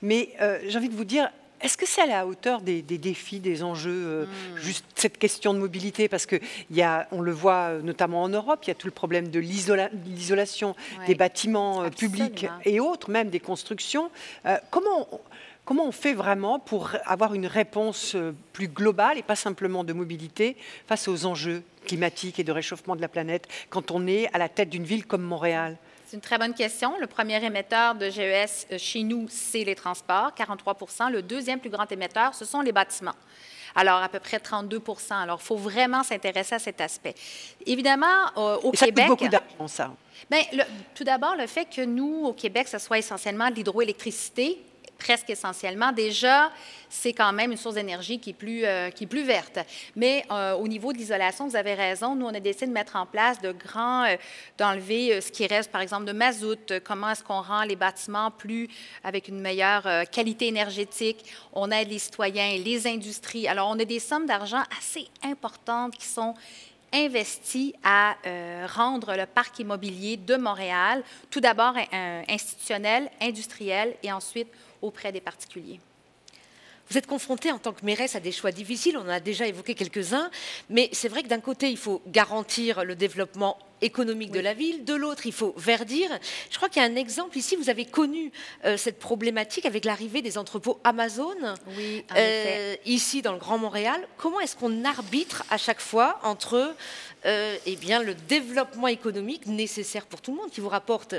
Mais j'ai envie de vous dire, est-ce que c'est à la hauteur des, des défis, des enjeux, euh, Hmm. juste cette question de mobilité? Parce que il y a, on le voit euh, notamment en Europe, il y a tout le problème de l'isola- l'isolation Ouais. des bâtiments euh, publics et autres, même des constructions. Euh, comment, on, comment on fait vraiment pour avoir une réponse plus globale et pas simplement de mobilité face aux enjeux climatiques et de réchauffement de la planète quand on est à la tête d'une ville comme Montréal? C'est une très bonne question. Le premier émetteur de GES euh, chez nous, c'est les transports, 43% Le deuxième plus grand émetteur, ce sont les bâtiments. Alors, à peu près 32% Alors, il faut vraiment s'intéresser à cet aspect. Évidemment, euh, au Et ça Québec... coûte beaucoup d'argent, ça. Bien, le- tout d'abord, le fait que nous, au Québec, ce soit essentiellement de l'hydroélectricité, presque essentiellement, déjà, c'est quand même une source d'énergie qui, est plus, euh, qui est plus verte. Mais euh, au niveau de l'isolation, vous avez raison, nous, on a décidé de mettre en place de grands, euh, d'enlever ce qui reste, par exemple, de mazout, comment est-ce qu'on rend les bâtiments plus, avec une meilleure qualité énergétique? On aide les citoyens, les industries. Alors, on a des sommes d'argent assez importantes qui sont investi à rendre le parc immobilier de Montréal, tout d'abord institutionnel, industriel et ensuite auprès des particuliers. Vous êtes confronté en tant que mairesse à des choix difficiles, on en a déjà évoqué quelques-uns, mais c'est vrai que d'un côté, il faut garantir le développement économique de la ville, de l'autre, il faut verdir. Je crois qu'il y a un exemple ici, vous avez connu euh, cette problématique avec l'arrivée des entrepôts Amazon. Oui, en Euh, ici dans le Grand Montréal, comment est-ce qu'on arbitre à chaque fois entre euh, eh bien, le développement économique nécessaire pour tout le monde, qui vous rapporte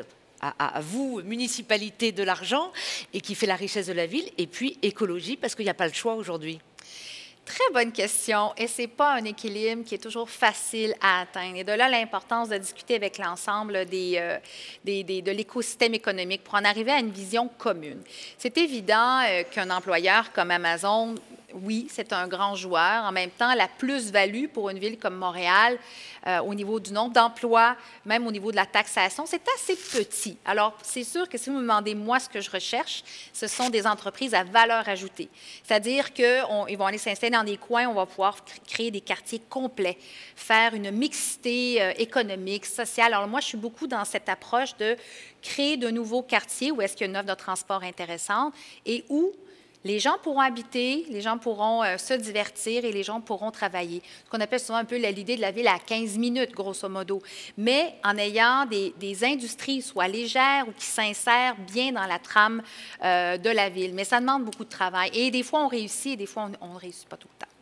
à, vous, municipalité, de l'argent et qui fait la richesse de la ville, et puis écologie, parce qu'il n'y a pas le choix aujourd'hui Très bonne question. Et ce n'est pas un équilibre qui est toujours facile à atteindre. Et de là, l'importance de discuter avec l'ensemble des, euh, des- des- de l'écosystème économique pour en arriver à une vision commune. C'est évident euh, qu'un employeur comme Amazon, oui, c'est un grand joueur. En même temps, la plus-value pour une ville comme Montréal, euh, au niveau du nombre d'emplois, même au niveau de la taxation, c'est assez petit. Alors, c'est sûr que si vous me demandez, moi, ce que je recherche, ce sont des entreprises à valeur ajoutée. C'est-à-dire qu'ils vont aller s'installer dans des coins, on va pouvoir cr- créer des quartiers complets, faire une mixité euh, économique, sociale. Alors, moi, je suis beaucoup dans cette approche de créer de nouveaux quartiers où est-ce qu'il y a une offre de transport intéressante et où les gens pourront habiter, les gens pourront euh, se divertir et les gens pourront travailler. Ce qu'on appelle souvent un peu l'idée de la ville à 15 minutes, grosso modo. Mais en ayant des, des industries soit légères ou qui s'insèrent bien dans la trame euh, de la ville. Mais ça demande beaucoup de travail. Et des fois, on réussit et des fois, on ne réussit pas tout le temps.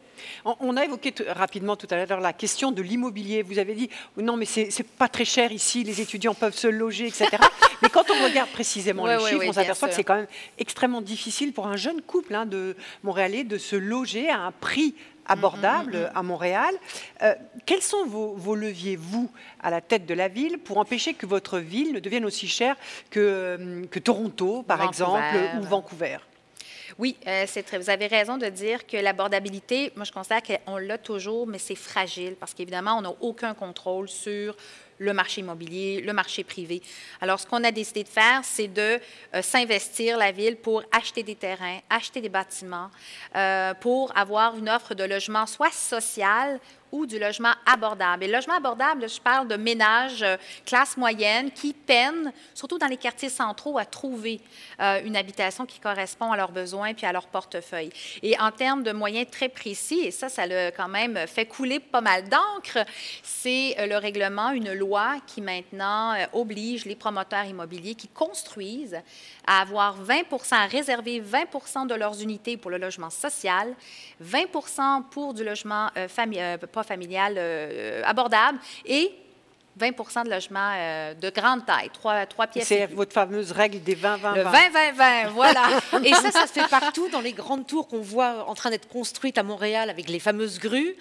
On, a évoqué rapidement tout à l'heure la question de l'immobilier. Vous avez dit non, mais c'est pas très cher ici, les étudiants peuvent se loger, etc. mais quand on regarde précisément Ouais, les ouais, chiffres, ouais, on s'aperçoit que c'est quand même extrêmement difficile pour un jeune couple hein, de Montréalais de se loger à un prix abordable Mm, à Montréal. Euh, quels sont vos, vos leviers, vous, à la tête de la ville, pour empêcher que votre ville ne devienne aussi chère que, euh, que Toronto, par Vancouver. exemple, ou Vancouver? Oui, euh, vous avez raison de dire que l'abordabilité, moi je considère qu'on l'a toujours, mais c'est fragile parce qu'évidemment, on n'a aucun contrôle sur le marché immobilier, le marché privé. Alors, ce qu'on a décidé de faire, c'est de euh, s'investir la ville pour acheter des terrains, acheter des bâtiments, euh, pour avoir une offre de logement soit social ou du logement abordable. Et le logement abordable, je parle de ménages euh, classe moyenne qui peinent, surtout dans les quartiers centraux, à trouver euh, une habitation qui correspond à leurs besoins puis à leur portefeuille. Et en termes de moyens très précis, et ça, ça l'a quand même fait couler pas mal d'encre, c'est euh, le règlement, une loi qui maintenant euh, oblige les promoteurs immobiliers qui construisent à avoir 20 à réserver 20% de leurs unités pour le logement social, 20% pour du logement euh, pas familial euh, abordable et 20% de logements euh, de grande taille, trois, trois pièces. C'est votre fameuse règle des 20-20-20. Le 20-20-20, voilà. Et ça, ça se fait partout dans les grandes tours qu'on voit en train d'être construites à Montréal avec les fameuses grues.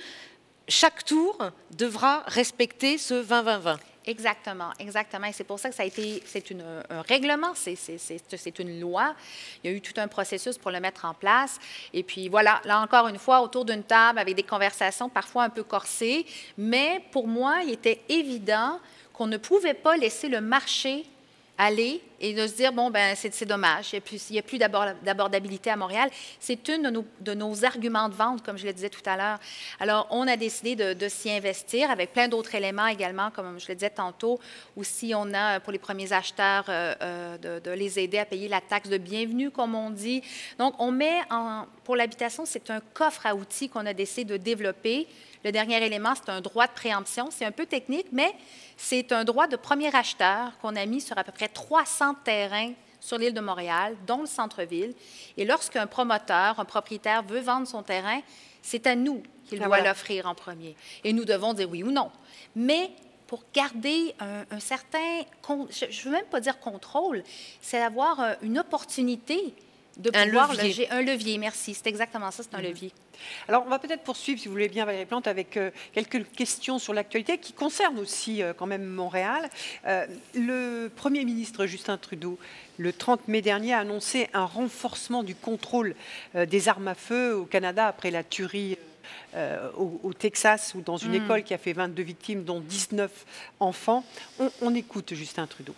Chaque tour devra respecter ce 20-20-20. Exactement, exactement. Et c'est pour ça que ça a été, c'est un règlement, c'est, une loi. Il y a eu tout un processus pour le mettre en place. Et puis voilà, là encore une fois, autour d'une table avec des conversations parfois un peu corsées. Mais pour moi, il était évident qu'on ne pouvait pas laisser le marché aller et de se dire, bon, ben c'est dommage, il n'y a plus, d'abordabilité à Montréal. C'est une de nos, de nos, arguments de vente, comme je le disais tout à l'heure. Alors, on a décidé de, s'y investir avec plein d'autres éléments également, comme je le disais tantôt. Aussi, on a, pour les premiers acheteurs, euh, euh, de, de, les aider à payer la taxe de bienvenue, comme on dit. Donc, on met en, pour l'habitation, c'est un coffre à outils qu'on a décidé de développer. Le dernier élément, c'est un droit de préemption. C'est un peu technique, mais c'est un droit de premier acheteur qu'on a mis sur à peu près 300 terrains sur l'île de Montréal, dont le centre-ville. Et lorsqu'un promoteur, un propriétaire veut vendre son terrain, c'est à nous qu'il ah, doit l'offrir en premier. Et nous devons dire oui ou non. Mais pour garder un, certain, je ne veux même pas dire contrôle, c'est avoir euh, une opportunité de pouvoir levier. un levier. Merci, c'est exactement ça, c'est un mhm. levier. Alors, on va peut-être poursuivre, si vous voulez bien, Valérie Plante, avec euh, quelques questions sur l'actualité qui concernent aussi euh, quand même Montréal. Euh, le Premier ministre Justin Trudeau, le 30 mai dernier, a annoncé un renforcement du contrôle des armes à feu au Canada après la tuerie. Au, Texas ou dans une mm. école qui a fait 22 victimes, dont 19 enfants. on écoute Justin Trudeau.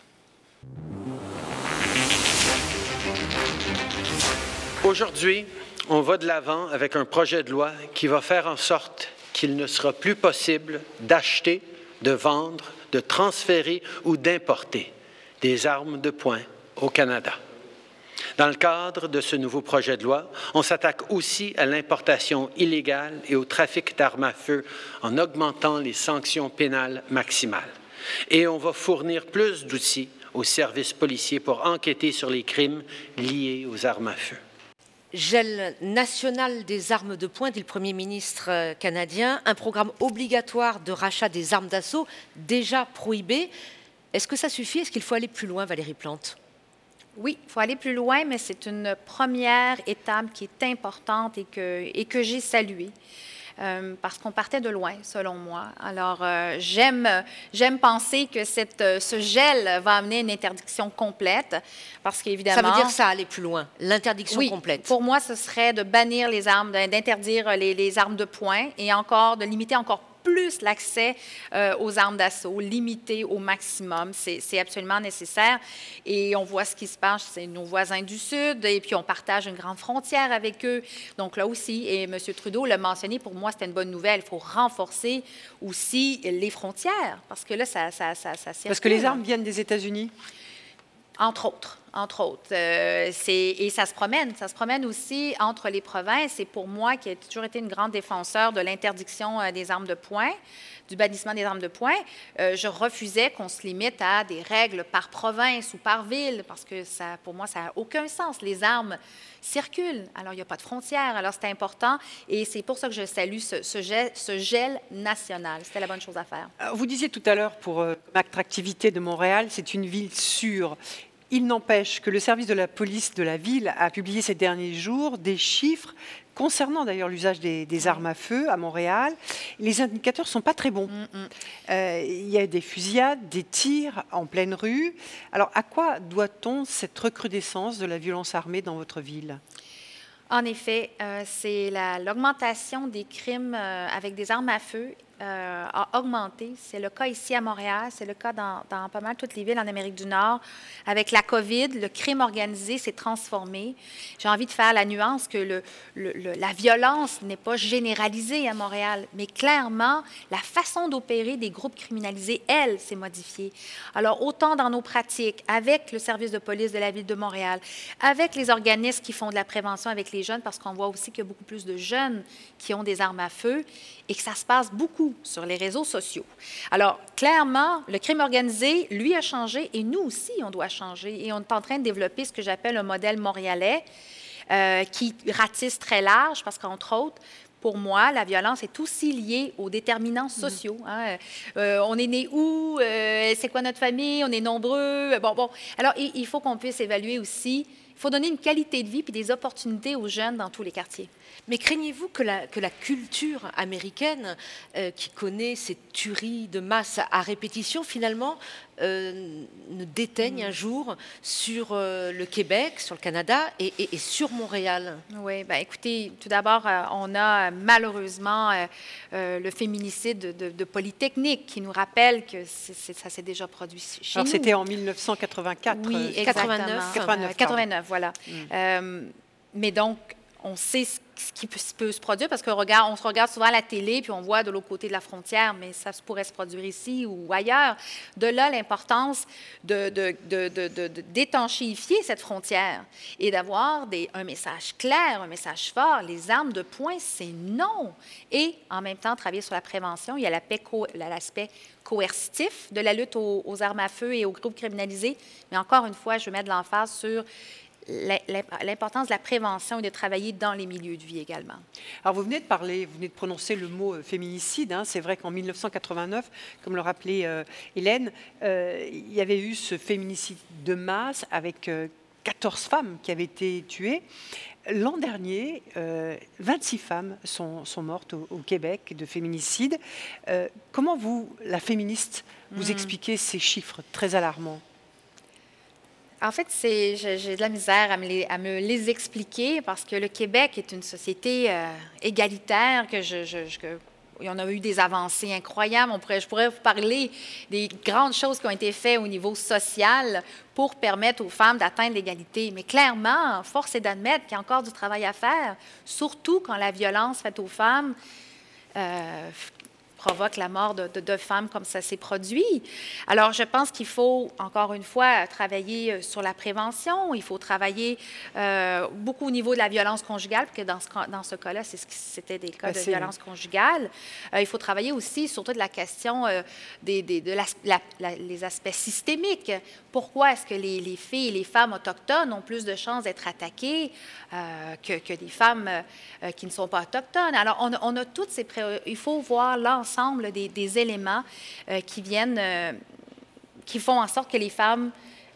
Aujourd'hui, on va de l'avant avec un projet de loi qui va faire en sorte qu'il ne sera plus possible d'acheter, de vendre, de transférer ou d'importer des armes de poing au Canada. Dans le cadre de ce nouveau projet de loi, on s'attaque aussi à l'importation illégale et au trafic d'armes à feu en augmentant les sanctions pénales maximales. Et on va fournir plus d'outils aux services policiers pour enquêter sur les crimes liés aux armes à feu gel national des armes de poing, dit le Premier ministre euh, canadien, un programme obligatoire de rachat des armes d'assaut déjà prohibé. Est-ce que ça suffit? Est-ce qu'il faut aller plus loin, Valérie Plante? Oui, il faut aller plus loin, mais c'est une première étape qui est importante et que, et que j'ai saluée. Euh, parce qu'on partait de loin, selon moi. Alors, euh, j'aime, j'aime penser que cette, euh, ce gel va amener une interdiction complète, parce qu'évidemment... Ça veut dire ça, aller plus loin, l'interdiction oui, complète. pour moi, ce serait de bannir les armes, d'interdire les, les armes de poing et encore de limiter encore plus l'accès euh, aux armes d'assaut, limité au maximum. C'est absolument nécessaire. Et on voit ce qui se passe, c'est nos voisins du Sud, et puis on partage une grande frontière avec eux. Donc là aussi, et M. Trudeau l'a mentionné, pour moi, c'était une bonne nouvelle. Il faut renforcer aussi les frontières, parce que là, ça, ça, ça, ça Parce que les armes viennent des États-Unis? Entre autres entre autres. Euh, et ça se promène. Ça se promène aussi entre les provinces. Et pour moi, qui ai toujours été une grande défenseur de l'interdiction euh, des armes de poing, du bannissement des armes de poing, euh, je refusais qu'on se limite à des règles par province ou par ville, parce que ça, pour moi, ça n'a aucun sens. Les armes circulent, alors il n'y a pas de frontières, alors c'est important. Et c'est pour ça que je salue ce, gel, ce gel, national. C'était la bonne chose à faire. Vous disiez tout à l'heure, pour l'attractivité de Montréal, c'est une ville sûre. Il n'empêche que le service de la police de la ville a publié ces derniers jours des chiffres concernant d'ailleurs l'usage des, armes à feu à Montréal. Les indicateurs ne sont pas très bons. Mm, mm. Euh, il y a des fusillades, des tirs en pleine rue. Alors à quoi doit-on cette recrudescence de la violence armée dans votre ville? En effet, euh, c'est l'augmentation des crimes euh, avec des armes à feu euh, a augmenté. C'est le cas ici à Montréal, c'est le cas dans, pas mal toutes les villes en Amérique du Nord. Avec la COVID, le crime organisé s'est transformé. J'ai envie de faire la nuance que la violence n'est pas généralisée à Montréal, mais clairement, la façon d'opérer des groupes criminalisés, elle, s'est modifiée. Alors, autant dans nos pratiques, avec le service de police de la ville de Montréal, avec les organismes qui font de la prévention avec les jeunes, parce qu'on voit aussi qu'il y a beaucoup plus de jeunes qui ont des armes à feu et que ça se passe beaucoup sur les réseaux sociaux. Alors, clairement, le crime organisé, lui, a changé et nous aussi, on doit changer. Et on est en train de développer ce que j'appelle un modèle montréalais euh, qui ratisse très large parce qu'entre autres, pour moi, la violence est aussi liée aux déterminants mhm. sociaux. Hein. Euh, on est né où? Euh, c'est quoi notre famille? On est nombreux? Bon, bon. Alors, il, il faut qu'on puisse évaluer aussi faut donner une qualité de vie puis des opportunités aux jeunes dans tous les quartiers. Mais craignez-vous que la, que la culture américaine, euh, qui connaît ces tueries de masse à répétition, finalement, euh, ne déteigne un jour sur euh, le Québec, sur le Canada et, et- et sur Montréal Oui, ben écoutez, tout d'abord, euh, on a malheureusement euh, euh, le féminicide de, de- de Polytechnique qui nous rappelle que c'est- c'est- ça s'est déjà produit chez Alors nous. c'était en 1984. Oui, exactement. 89. 89, Euh, 89, voilà. Euh, mais donc, on sait ce, qui peut, se produire parce qu'on regarde, on se regarde souvent à la télé puis on voit de l'autre côté de la frontière, mais ça pourrait se produire ici ou ailleurs. De là, l'importance de, de- de- d'étanchéifier cette frontière et d'avoir un message clair, un message fort. Les armes de poing, c'est non. Et en même temps, travailler sur la prévention. Il y a l'aspect co- l'aspect coercitif de la lutte aux, armes à feu et aux groupes criminalisés. Mais encore une fois, je veux mettre l'emphase sur l'importance de la prévention et de travailler dans les milieux de vie également. Alors vous venez de parler, vous venez de prononcer le mot euh, féminicide. hein. C'est vrai qu'en 1989, comme le rappelait euh, Hélène, euh, il y avait eu ce féminicide de masse avec euh, 14 femmes qui avaient été tuées. L'an dernier, euh, 26 femmes sont, sont mortes au, au Québec de féminicide. Comment vous, la féministe, vous expliquez ces chiffres très alarmants? En fait, j'ai, de la misère à me, les, expliquer parce que le Québec est une société euh, égalitaire, que je, je- en a eu des avancées incroyables. On je pourrais vous parler des grandes choses qui ont été faites au niveau social pour permettre aux femmes d'atteindre l'égalité. Mais clairement, force est d'admettre qu'il y a encore du travail à faire, surtout quand la violence faite aux femmes euh, provoque la mort de, de- de femmes comme ça s'est produit. Alors, je pense qu'il faut, encore une fois, travailler euh, sur la prévention. Il faut travailler euh, beaucoup au niveau de la violence conjugale, parce que dans ce, dans ce cas-là, c'était des cas Ben, de violence conjugale. Euh, il faut travailler aussi surtout de la question euh, des, des- de la- la- les aspects systémiques. Pourquoi est-ce que les, les filles et les femmes autochtones ont plus de chances d'être attaquées que, que des femmes qui ne sont pas autochtones? Alors, on a, on a toutes ces... pré- Il faut voir l'ensemble des, des éléments euh, qui viennent... euh, qui font en sorte que les femmes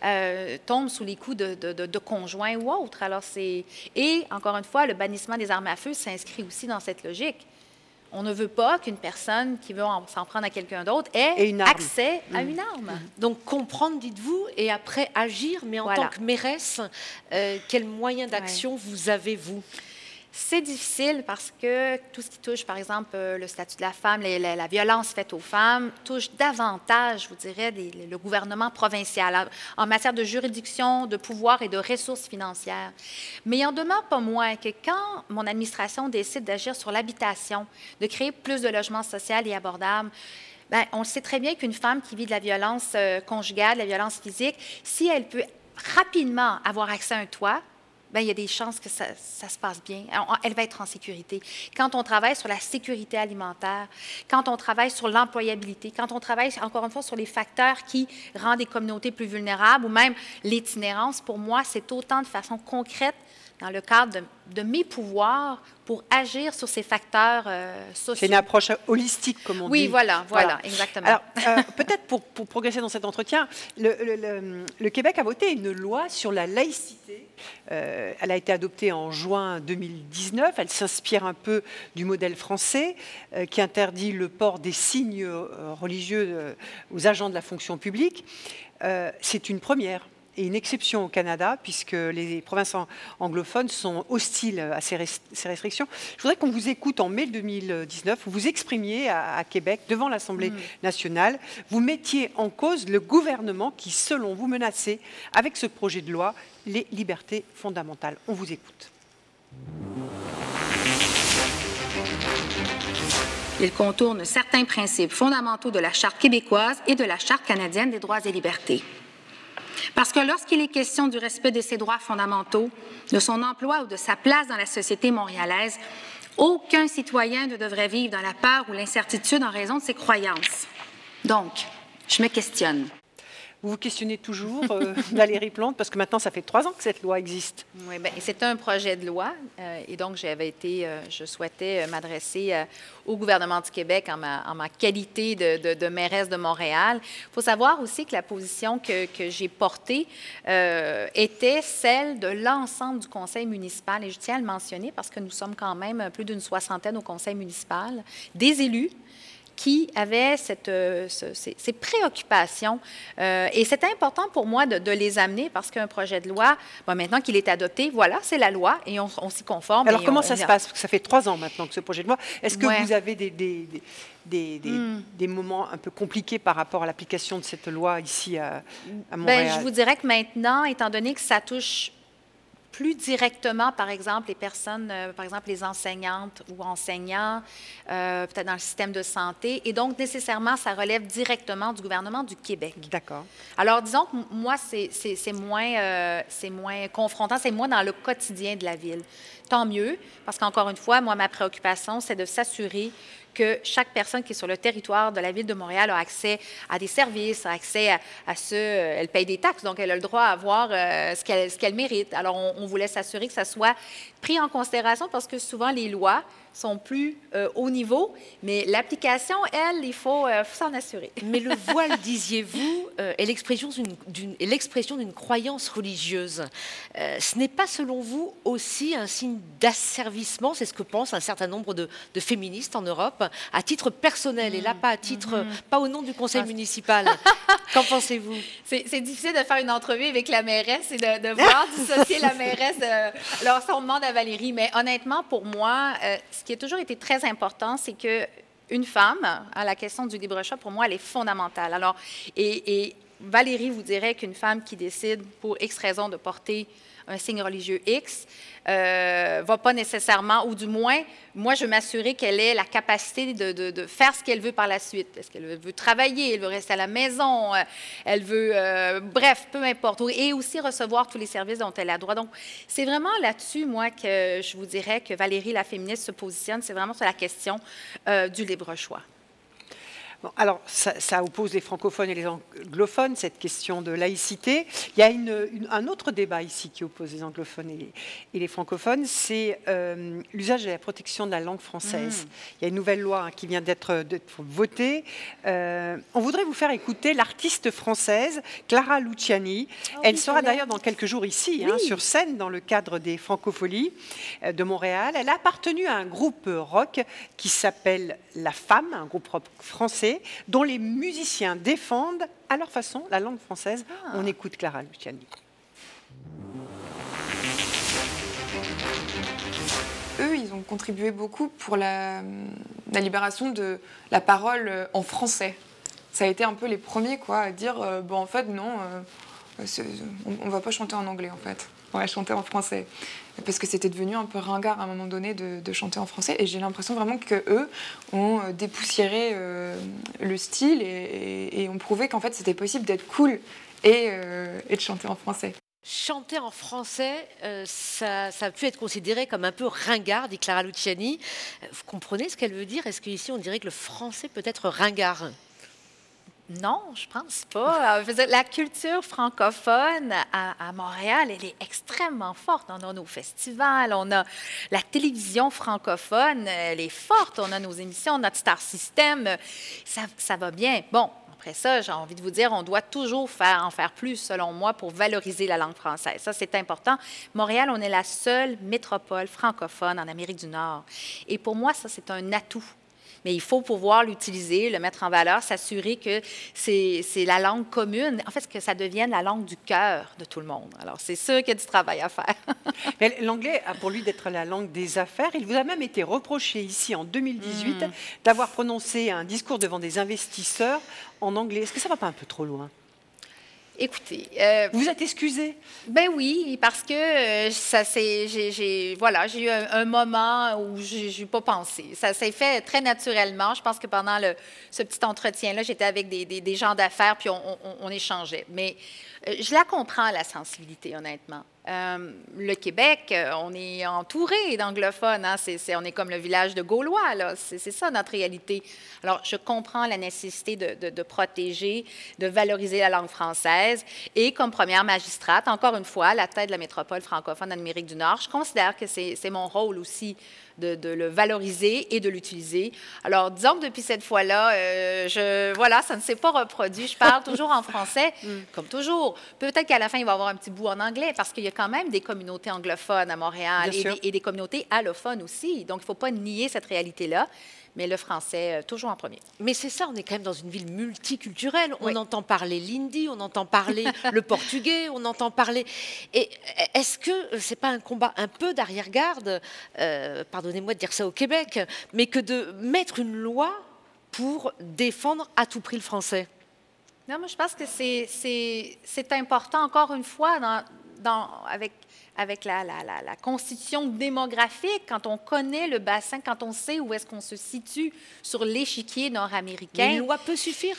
euh, tombent sous les coups de, de- de- de conjoints ou autres. Alors, c'est... Et, encore une fois, le bannissement des armes à feu s'inscrit aussi dans cette logique. On ne veut pas qu'une personne qui veut en- s'en prendre à quelqu'un d'autre ait une accès à une arme. Donc comprendre, dites-vous, et après agir, mais en Voilà. tant que mairesse, euh, quels moyens d'action vous avez, vous? C'est difficile parce que tout ce qui touche, par exemple, euh, le statut de la femme, les- la, violence faite aux femmes, touche davantage, je vous dirais, le gouvernement provincial en, en matière de juridiction, de pouvoir et de ressources financières. Mais il en demeure pas moins que quand mon administration décide d'agir sur l'habitation, de créer plus de logements sociaux et abordables, ben, on sait très bien qu'une femme qui vit de la violence euh, conjugale, de la violence physique, si elle peut rapidement avoir accès à un toit, ben, il y a des chances que ça, ça se passe bien. Elle va être en sécurité. Quand on travaille sur la sécurité alimentaire, quand on travaille sur l'employabilité, quand on travaille, encore une fois, sur les facteurs qui rendent les communautés plus vulnérables ou même l'itinérance, pour moi, c'est autant de façon concrète dans le cadre de, de mes pouvoirs pour agir sur ces facteurs euh, sociaux. C'est une approche holistique, comme on Oui, dit. voilà, voilà, exactement. Alors, euh, peut-être pour, pour progresser dans cet entretien, le, le- le- le Québec a voté une loi sur la laïcité. Euh, elle a été adoptée en juin 2019. Elle s'inspire un peu du modèle français qui interdit le port des signes religieux aux agents de la fonction publique. C'est une première et une exception au Canada, puisque les provinces an- anglophones sont hostiles à ces, res- ces restrictions. Je voudrais qu'on vous écoute en mai 2019, vous vous exprimiez à, à Québec devant l'Assemblée nationale, vous mettiez en cause le gouvernement qui, selon vous, menaçait avec ce projet de loi les libertés fondamentales. On vous écoute. Il contourne certains principes fondamentaux de la Charte québécoise et de la Charte canadienne des droits et libertés. Parce que lorsqu'il est question du respect de ces droits fondamentaux, de son emploi ou de sa place dans la société montréalaise, aucun citoyen ne devrait vivre dans la peur ou l'incertitude en raison de ses croyances. Donc, je me questionne. Vous vous questionnez toujours, euh, Valérie Plante, parce que maintenant, ça fait trois ans que cette loi existe. Oui, bien, c'est un projet de loi. euh, et donc, j'avais été, euh, je souhaitais euh, m'adresser euh, au gouvernement du Québec en ma, en ma qualité de, de- de mairesse de Montréal. Il faut savoir aussi que la position que, que j'ai portée euh, était celle de l'ensemble du conseil municipal. Et je tiens à le mentionner parce que nous sommes quand même plus d'une soixantaine au conseil municipal, des élus qui avaient cette, euh, ce- ces, ces préoccupations. Euh, et c'était important pour moi de, de les amener parce qu'un projet de loi, bon, maintenant qu'il est adopté, voilà, c'est la loi et on, on s'y conforme. Alors, comment on- ça on se passe? Parce que ça fait trois ans maintenant que ce projet de loi. Est-ce que Ouais. vous avez des, des, des- des- des- Hmm. des moments un peu compliqués par rapport à l'application de cette loi ici à, à Ben, Montréal? je vous dirais que maintenant, étant donné que ça touche plus directement, par exemple, les personnes, euh, par exemple, les enseignantes ou enseignants, euh, peut-être dans le système de santé, et donc nécessairement, ça relève directement du gouvernement du Québec. D'accord. Alors, disons que moi, c'est moins, euh, c'est moins confrontant, c'est moins dans le quotidien de la ville. Tant mieux, parce qu'encore une fois, moi, ma préoccupation, c'est de s'assurer que chaque personne qui est sur le territoire de la ville de Montréal a accès à des services, a accès à, à ce... euh, Elle paye des taxes, donc elle a le droit à avoir euh, ce qu'elle mérite. Alors, on, on voulait s'assurer que ça soit pris en considération parce que souvent, les lois sont plus euh, haut niveau, mais l'application, elle, il faut euh, faut s'en assurer. Mais le voile, disiez-vous, euh, est l'expression d'une- croyance religieuse. Euh, ce n'est pas, selon vous, aussi un signe d'asservissement C'est ce que pensent un certain nombre de, de féministes en Europe, à titre personnel, et là, pas à titre, pas au nom du conseil Ah. municipal. Qu'en pensez-vous? C'est difficile de faire une entrevue avec la mairesse et de, de voir dissocier la mairesse. de- alors, ça, on demande à Valérie. Mais honnêtement, pour moi, euh, ce qui a toujours été très important, c'est que une femme, à la question du libre choix, pour moi, elle est fondamentale. Alors, et, et Valérie vous dirait qu'une femme qui décide pour X raison de porter un signe religieux X, euh, va pas nécessairement, ou du moins, moi, je veux m'assurer qu'elle ait la capacité de, faire ce qu'elle veut par la suite. Est-ce qu'elle veut travailler, elle veut rester à la maison, euh, elle veut, euh, bref, peu importe, et aussi recevoir tous les services dont elle a droit. Donc, c'est vraiment là-dessus, moi, que je vous dirais que Valérie, la féministe, se positionne, c'est vraiment sur la question euh, du libre choix. Bon, alors, ça, ça oppose les francophones et les anglophones, cette question de laïcité. Il y a une- une- un autre débat ici qui oppose les anglophones et, et les francophones, c'est euh, l'usage de la protection de la langue française. Il y a une nouvelle loi hein, qui vient d'être votée. Euh, on voudrait vous faire écouter l'artiste française Clara Luciani. Elle sera d'ailleurs dans quelques jours ici, hein, sur scène, dans le cadre des Francopholies euh, de Montréal. Elle a appartenu à un groupe rock qui s'appelle La Femme, un groupe rock français, dont les musiciens défendent à leur façon la langue française. On écoute Clara Luciani. eux, ils ont contribué beaucoup pour la, la libération de la parole en français. Ça a été un peu les premiers quoi, à dire euh, bon, en fait, non, euh, on, on va pas chanter en anglais, en fait. Va chanter en français. Parce que c'était devenu un peu ringard à un moment donné de, chanter en français. Et j'ai l'impression vraiment que eux ont euh, dépoussiéré euh, le style et, ont prouvé qu'en fait, c'était possible d'être cool et, euh, de chanter en français. Chanter en français, ça, ça a pu être considéré comme un peu ringard, dit Clara Luciani. Vous comprenez ce qu'elle veut dire? Est-ce qu'ici on dirait que le français peut être ringard? Non, je pense pas. Euh, La culture francophone à, à Montréal, elle est extrêmement forte. On a nos festivals, on a la télévision francophone, elle est forte. On a nos émissions, notre Star System. Ça, ça va bien. Bon, après ça, j'ai envie de vous dire, on doit toujours faire, en faire plus, selon moi, pour valoriser la langue française. Ça, c'est important. Montréal, on est la seule métropole francophone en Amérique du Nord. Et pour moi, ça, c'est un atout. Mais il faut pouvoir l'utiliser, le mettre en valeur, s'assurer que c'est la langue commune, en fait, que ça devienne la langue du cœur de tout le monde. Alors, c'est sûr qu'il y a du travail à faire. Mais L'anglais a pour lui d'être la langue des affaires. Il vous a même été reproché ici en 2018 Hmm. d'avoir prononcé un discours devant des investisseurs en anglais. Est-ce que ça va pas un peu trop loin? Écoutez, euh, Vous êtes excusé Ben oui, parce que euh, ça c'est, j'ai, voilà, j'ai eu un, un moment où j'ai, j'ai pas pensé. Ça s'est fait très naturellement. Je pense que pendant le, ce petit entretien-là, j'étais avec des, des- des gens d'affaires puis on, on- on échangeait. Mais je la comprends, la sensibilité, honnêtement. Euh, le Québec, euh, on est entouré d'anglophones. Hein. on est comme le village de Gaulois. C'est, ça notre réalité. Alors, je comprends la nécessité de, de, protéger, de valoriser la langue française. Et comme première magistrate, encore une fois, la tête de la métropole francophone en Amérique du Nord, je considère que c'est mon rôle aussi de, le valoriser et de l'utiliser. Alors, disons que depuis cette fois-là, euh, je, voilà, ça ne s'est pas reproduit. Je parle toujours en français, mm. comme toujours. Peut-être qu'à la fin, il va y avoir un petit bout en anglais, parce qu'il y a quand même des communautés anglophones à Montréal et des, et des, communautés allophones aussi. Donc, il ne faut pas nier cette réalité-là mais le français euh, toujours en premier. Mais c'est ça, on est quand même dans une ville multiculturelle. On entend parler l'hindi, on entend parler le portugais, on entend parler. Et est-ce que c'est pas un combat un peu d'arrière-garde, euh, pardonnez-moi de dire ça au Québec, mais que de mettre une loi pour défendre à tout prix le français? Non, moi je pense que c'est important, encore une fois, dans, dans, avec avec la, la, constitution démographique, quand on connaît le bassin, quand on sait où est-ce qu'on se situe sur l'échiquier nord-américain. Une loi peut suffire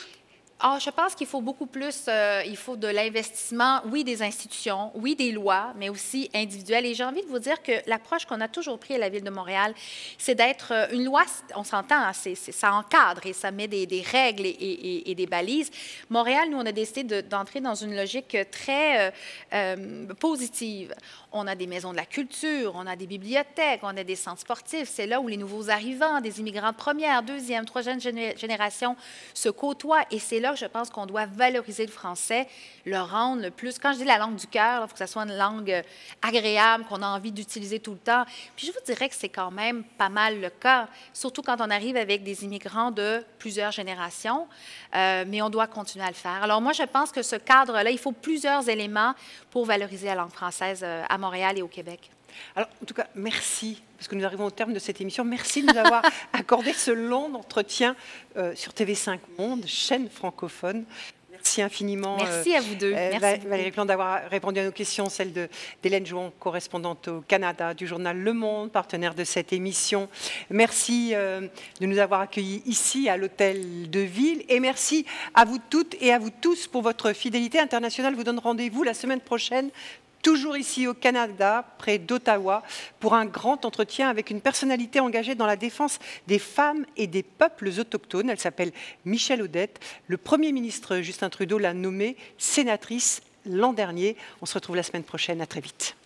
ah, je pense qu'il faut beaucoup plus, euh, il faut de l'investissement, oui, des institutions, oui, des lois, mais aussi individuelles. Et j'ai envie de vous dire que l'approche qu'on a toujours prise à la Ville de Montréal, c'est d'être euh, une loi, on s'entend, hein, ça encadre et ça met des, règles et, des balises. Montréal, nous, on a décidé d'entrer dans une logique très euh, positive. On a des maisons de la culture, on a des bibliothèques, on a des centres sportifs. C'est là où les nouveaux arrivants, des immigrants de première, deuxième, troisième génération se côtoient. Et c'est là que je pense qu'on doit valoriser le français, le rendre le plus. Quand je dis la langue du cœur, il faut que ça soit une langue euh, agréable, qu'on a envie d'utiliser tout le temps. Puis je vous dirais que c'est quand même pas mal le cas, surtout quand on arrive avec des immigrants de plusieurs générations. Euh, mais on doit continuer à le faire. Alors moi, je pense que ce cadre-là, il faut plusieurs éléments pour valoriser la langue française euh, à Montréal et au Québec. Alors, en tout cas, merci, parce que nous arrivons au terme de cette émission. Merci de nous avoir accordé ce long entretien euh, sur TV5 Monde, chaîne francophone. Merci infiniment. Merci à vous deux. Euh, Merci Valérie Plante d'avoir répondu à nos questions, celle d'Hélène Jouan, correspondante au Canada du journal Le Monde, partenaire de cette émission. Merci euh, de nous avoir accueillis ici à l'hôtel de ville et merci à vous toutes et à vous tous pour votre fidélité internationale. Je vous donne rendez-vous la semaine prochaine toujours ici au Canada, près d'Ottawa, pour un grand entretien avec une personnalité engagée dans la défense des femmes et des peuples autochtones. Elle s'appelle Michelle Odette. Le Premier ministre Justin Trudeau l'a nommée sénatrice l'an dernier. On se retrouve la semaine prochaine. À très vite.